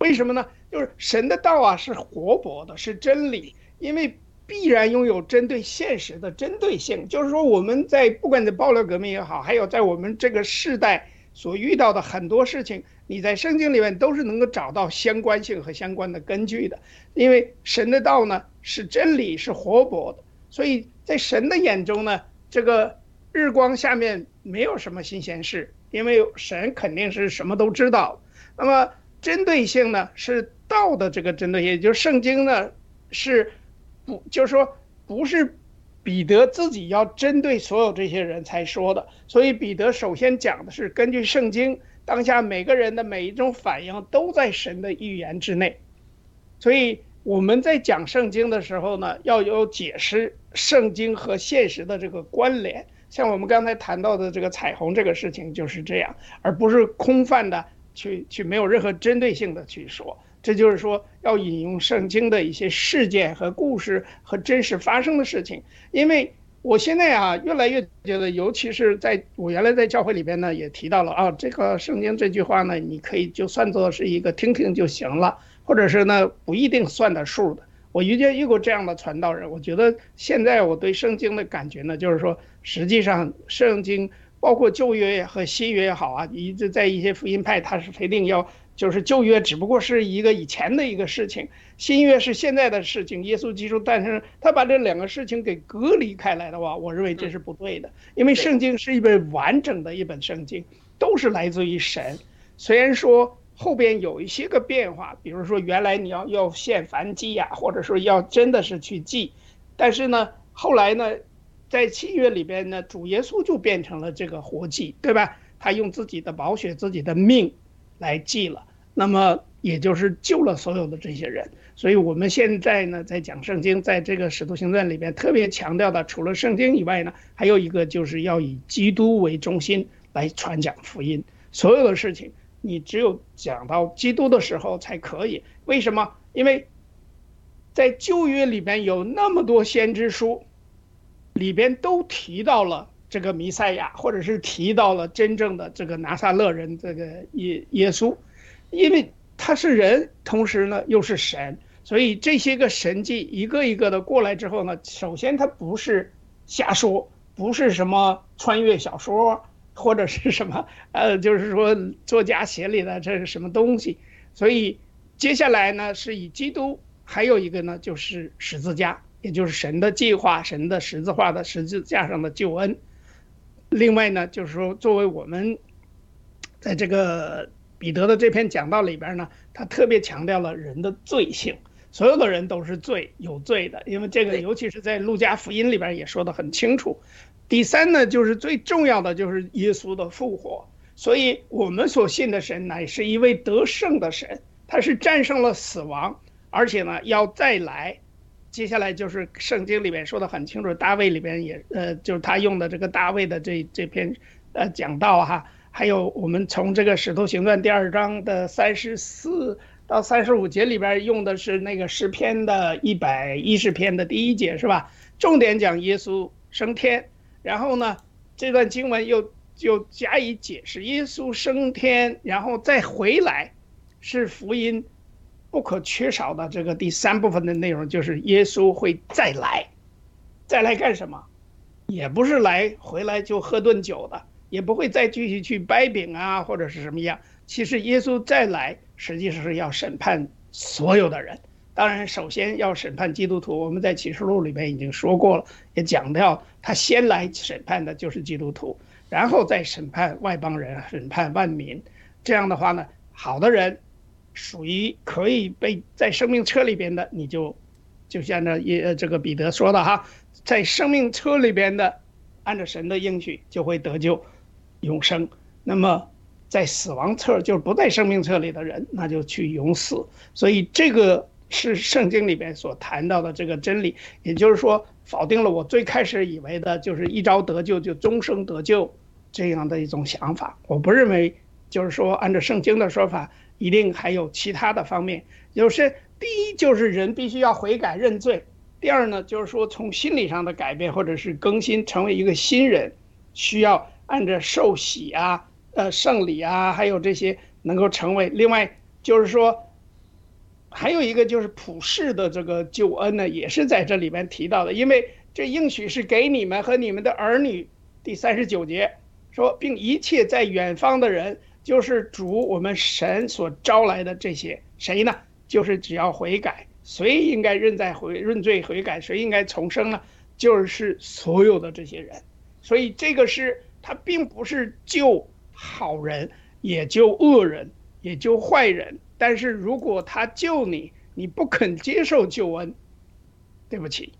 为什么呢？就是神的道啊是活泼的，是真理，因为必然拥有针对现实的针对性。就是说，我们在不管在爆料革命也好，还有在我们这个世代所遇到的很多事情。你在圣经里面都是能够找到相关性和相关的根据的，因为神的道呢是真理，是活泼的，所以在神的眼中呢，这个日光下面没有什么新鲜事，因为神肯定是什么都知道。那么针对性呢是道的这个针对，也就是圣经呢是不就是说不是彼得自己要针对所有这些人才说的，所以彼得首先讲的是根据圣经。当下每个人的每一种反应都在神的预言之内，所以我们在讲圣经的时候呢，要有解释圣经和现实的这个关联。像我们刚才谈到的这个彩虹这个事情就是这样，而不是空泛的去去没有任何针对性的去说。这就是说要引用圣经的一些事件和故事和真实发生的事情，因为。我现在啊，越来越觉得，尤其是在我原来在教会里边呢，也提到了啊，这个圣经这句话呢，你可以就算作是一个听听就行了，或者是呢不一定算得数的。我遇见遇过这样的传道人，我觉得现在我对圣经的感觉呢，就是说，实际上圣经包括旧约和新约也好啊，一直在一些福音派，他是非定要。就是旧约只不过是一个以前的一个事情，新约是现在的事情。耶稣基督诞生，他把这两个事情给隔离开来的话，我认为这是不对的。因为圣经是一本完整的一本圣经，都是来自于神。虽然说后边有一些个变化，比如说原来你要要献燔祭呀，或者说要真的是去祭，但是呢，后来呢，在契约里边呢，主耶稣就变成了这个活祭，对吧？他用自己的宝血、自己的命。来祭了，那么也就是救了所有的这些人。所以我们现在呢，在讲圣经，在这个使徒行传里边特别强调的，除了圣经以外呢，还有一个就是要以基督为中心来传讲福音。所有的事情，你只有讲到基督的时候才可以。为什么？因为在旧约里边有那么多先知书，里边都提到了这个弥赛亚，或者是提到了真正的这个拿撒勒人这个耶耶稣，因为他是人，同时呢又是神，所以这些个神迹一个一个的过来之后呢，首先他不是瞎说，不是什么穿越小说或者是什么呃，就是说作家写里的这是什么东西，所以接下来呢是以基督。还有一个呢，就是十字架，也就是神的计划，神的十字化的十字架上的救恩。另外呢，就是说，作为我们在这个彼得的这篇讲道里边呢，他特别强调了人的罪性，所有的人都是罪有罪的，因为这个尤其是在路加福音里边也说的很清楚。第三呢，就是最重要的就是耶稣的复活，所以我们所信的神乃是一位得胜的神，他是战胜了死亡。而且呢，要再来，接下来就是圣经里面说的很清楚，大卫里边也呃，就是他用的这个大卫的这这篇呃讲道哈，还有我们从这个使徒行传第二章的三十四到三十五节里边用的是那个诗篇的一百一十篇的第一节是吧？重点讲耶稣升天，然后呢，这段经文又又加以解释，耶稣升天然后再回来，是福音。不可缺少的这个第三部分的内容就是耶稣会再来，再来干什么？也不是来回来就喝顿酒的，也不会再继续去掰饼啊或者是什么样。其实耶稣再来，实际上是要审判所有的人。当然，首先要审判基督徒。我们在启示录里面已经说过了，也讲到他先来审判的就是基督徒，然后再审判外邦人，审判万民。这样的话呢，好的人。属于可以被在生命车里边的，你就就像那也这个彼得说的哈，在生命车里边的，按照神的应许就会得救永生。那么在死亡册就是不在生命册里的人，那就去永死。所以这个是圣经里边所谈到的这个真理，也就是说否定了我最开始以为的就是一朝得救就终生得救这样的一种想法。我不认为就是说按照圣经的说法。一定还有其他的方面，就是第一就是人必须要悔改认罪，第二呢就是说从心理上的改变或者是更新成为一个新人，需要按照受洗啊、呃圣礼啊，还有这些能够成为。另外就是说，还有一个就是普世的这个救恩呢，也是在这里面提到的，因为这应许是给你们和你们的儿女。第三十九节说，并一切在远方的人。就是主我们神所招来的这些谁呢？就是只要悔改，谁应该认在悔认罪悔改，谁应该重生呢？就是所有的这些人。所以这个是他并不是救好人，也救恶人，也救坏人。但是如果他救你，你不肯接受救恩，对不起，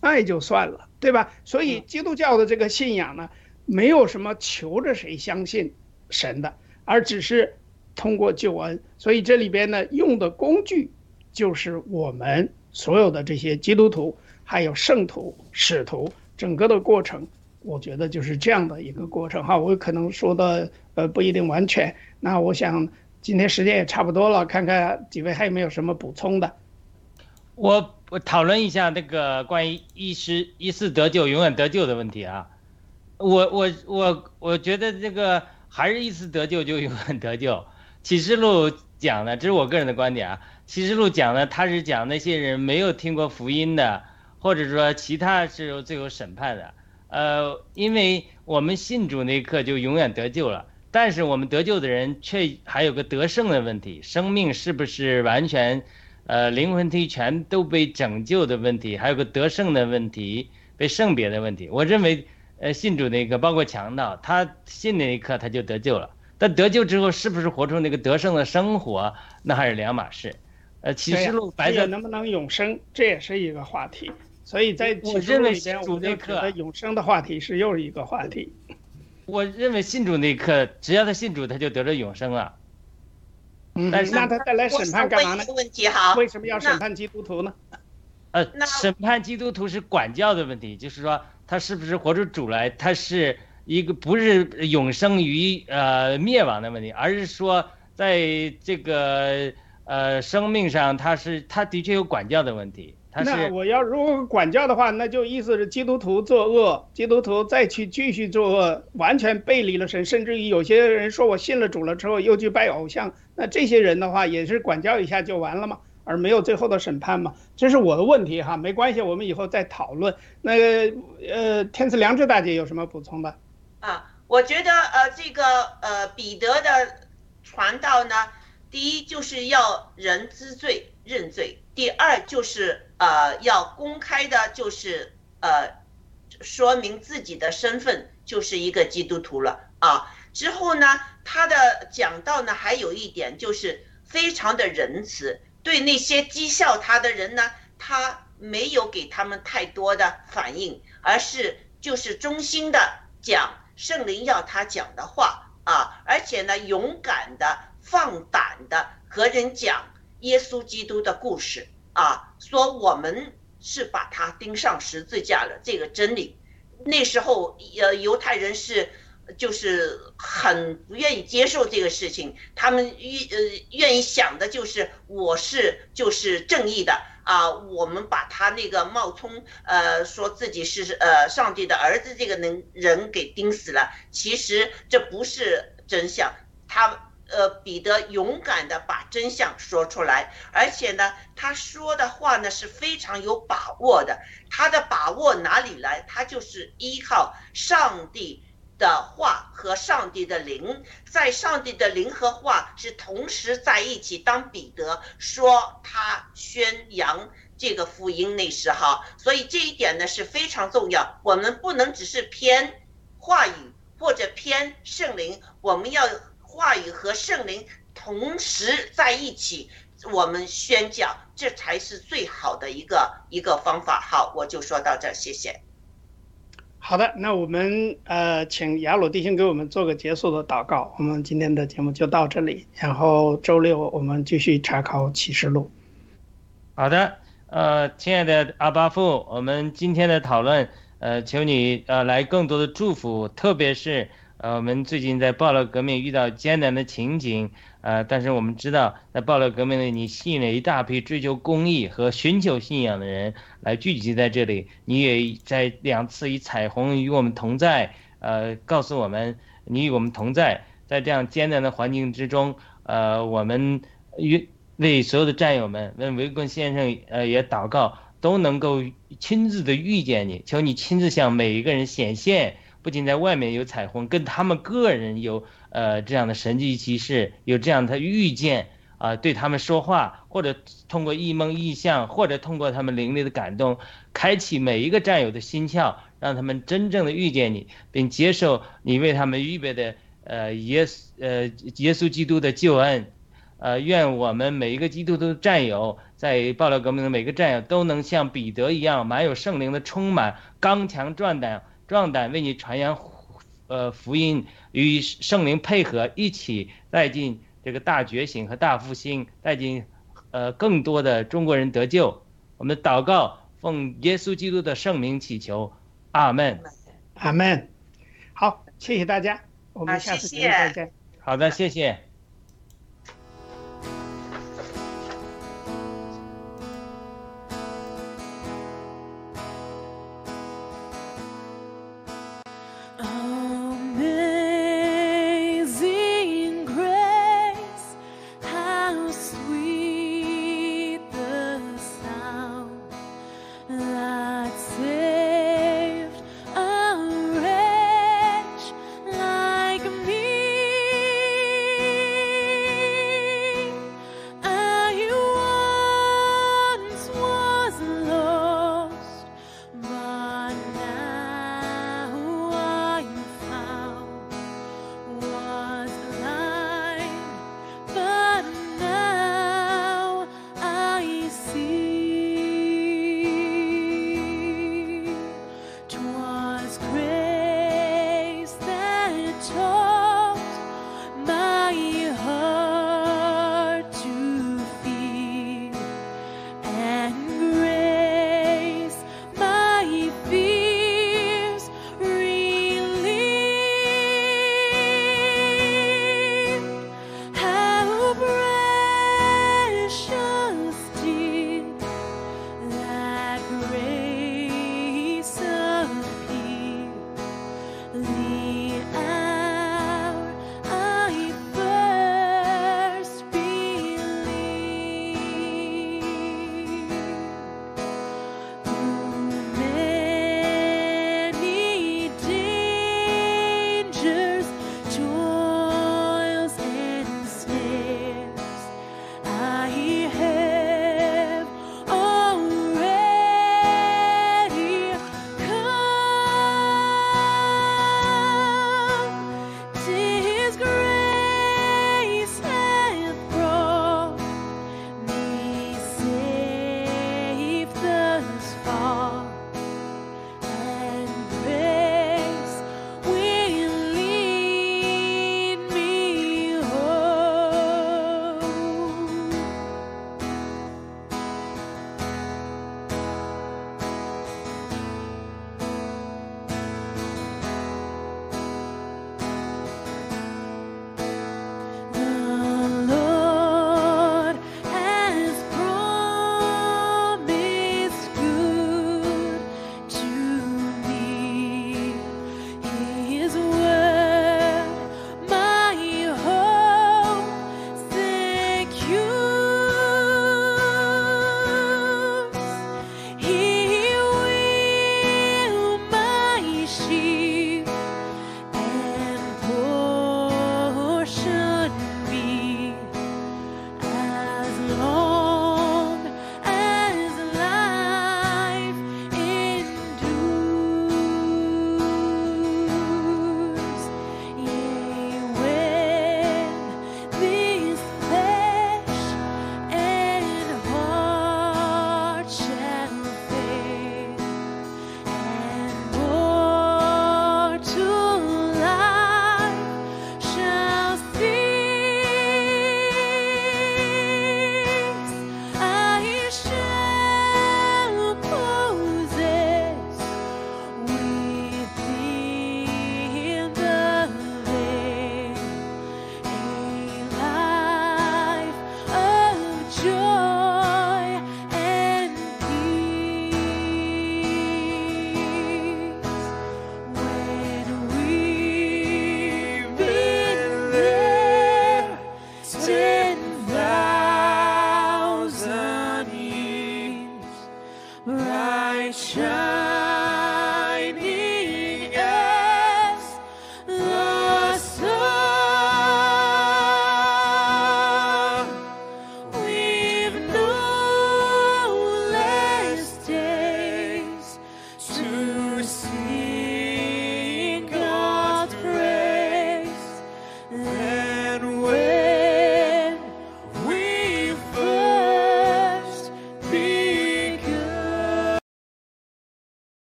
那也就算了，对吧？所以基督教的这个信仰呢，没有什么求着谁相信神的。而只是通过救恩，所以这里边呢用的工具就是我们所有的这些基督徒，还有圣徒、使徒，整个的过程，我觉得就是这样的一个过程哈。我可能说的呃不一定完全，那我想今天时间也差不多了，看看几位还有没有什么补充的。我我讨论一下那个关于一时一次得救、永远得救的问题啊。我我我我觉得这个。还是一次得救就永远得救。启示录讲的，这是我个人的观点啊。启示录讲的，他是讲那些人没有听过福音的，或者说其他是由最后审判的。呃，因为我们信主那一刻就永远得救了，但是我们得救的人却还有个得胜的问题，生命是不是完全，呃，灵魂体全都被拯救的问题，还有个得胜的问题，被圣别的问题。我认为。呃，信主那个，包括强盗，他信那一刻他就得救了。但得救之后，是不是活出那个得胜的生活，那还是两码事。呃，启示录白色能不能永生，这也是一个话题。所以在启示录里边，我觉得永生的话题是又是一个话题。我认为信主那一刻，只要他信主，他就得了永生了。嗯，但是那他再来审判干嘛呢问？问题哈，为什么要审判基督徒呢？呃，审判基督徒是管教的问题，就是说他是不是活出主来，他是一个不是永生于呃灭亡的问题，而是说在这个呃生命上，他是他的确有管教的问题，那我要如果管教的话，那就意思是基督徒作恶，基督徒再去继续作恶，完全背离了神，甚至于有些人说我信了主了之后又去拜偶像，那这些人的话也是管教一下就完了嘛，而没有最后的审判嘛？这是我的问题哈，没关系，我们以后再讨论。那个呃，天赐良知大姐有什么补充的？啊，我觉得呃，这个呃，彼得的传道呢，第一就是要人知罪认罪，第二就是呃要公开的，就是呃说明自己的身份就是一个基督徒了啊。之后呢，他的讲道呢还有一点就是非常的仁慈，对那些讥笑他的人呢，他没有给他们太多的反应，而是就是衷心的讲圣灵要他讲的话啊，而且呢，勇敢的、放胆的和人讲耶稣基督的故事啊，说我们是把他钉上十字架了，这个真理。那时候，呃，犹太人是就是很不愿意接受这个事情，他们愿呃愿意想的就是我是就是正义的啊，我们把他那个冒充呃说自己是呃上帝的儿子这个能人给钉死了，其实这不是真相，他。呃，彼得勇敢的把真相说出来，而且呢，他说的话呢是非常有把握的。他的把握哪里来？他就是依靠上帝的话和上帝的灵，在上帝的灵和话是同时在一起。当彼得说他宣扬这个福音那时候，所以这一点呢是非常重要。我们不能只是偏话语或者偏圣灵，我们要。话语和圣灵同时在一起，我们宣讲，这才是最好的一个一个方法。好，我就说到这，谢谢。好的，那我们呃，请雅鲁弟兄给我们做个结束的祷告。我们今天的节目就到这里，然后周六我们继续查考启示录。好的，呃，亲爱的阿巴父，我们今天的讨论，呃，求你呃来更多的祝福，特别是。呃，我们最近在暴乱革命遇到艰难的情景，呃，但是我们知道，在暴乱革命里，你吸引了一大批追求公义和寻求信仰的人来聚集在这里。你也在两次以彩虹与我们同在，呃，告诉我们你与我们同在。在这样艰难的环境之中，呃，我们与为所有的战友们，为维根先生，呃，也祷告，都能够亲自的遇见你，求你亲自向每一个人显现。不仅在外面有彩虹，跟他们个人有呃这样的神迹奇事，有这样的遇见啊，对他们说话，或者通过异梦异象，或者通过他们灵力的感动，开启每一个战友的心窍，让他们真正的遇见你，并接受你为他们预备的呃耶稣呃耶稣基督的救恩，呃，愿我们每一个基督徒战友，在暴乱革命的每个战友都能像彼得一样，满有圣灵的充满，刚强壮胆。壮胆为你传扬，呃，福音与圣灵配合，一起带进这个大觉醒和大复兴，带进呃更多的中国人得救。我们祷告，奉耶稣基督的圣名祈求，阿门，阿门。好，谢谢大家，我们下次节目再见。好的，谢谢。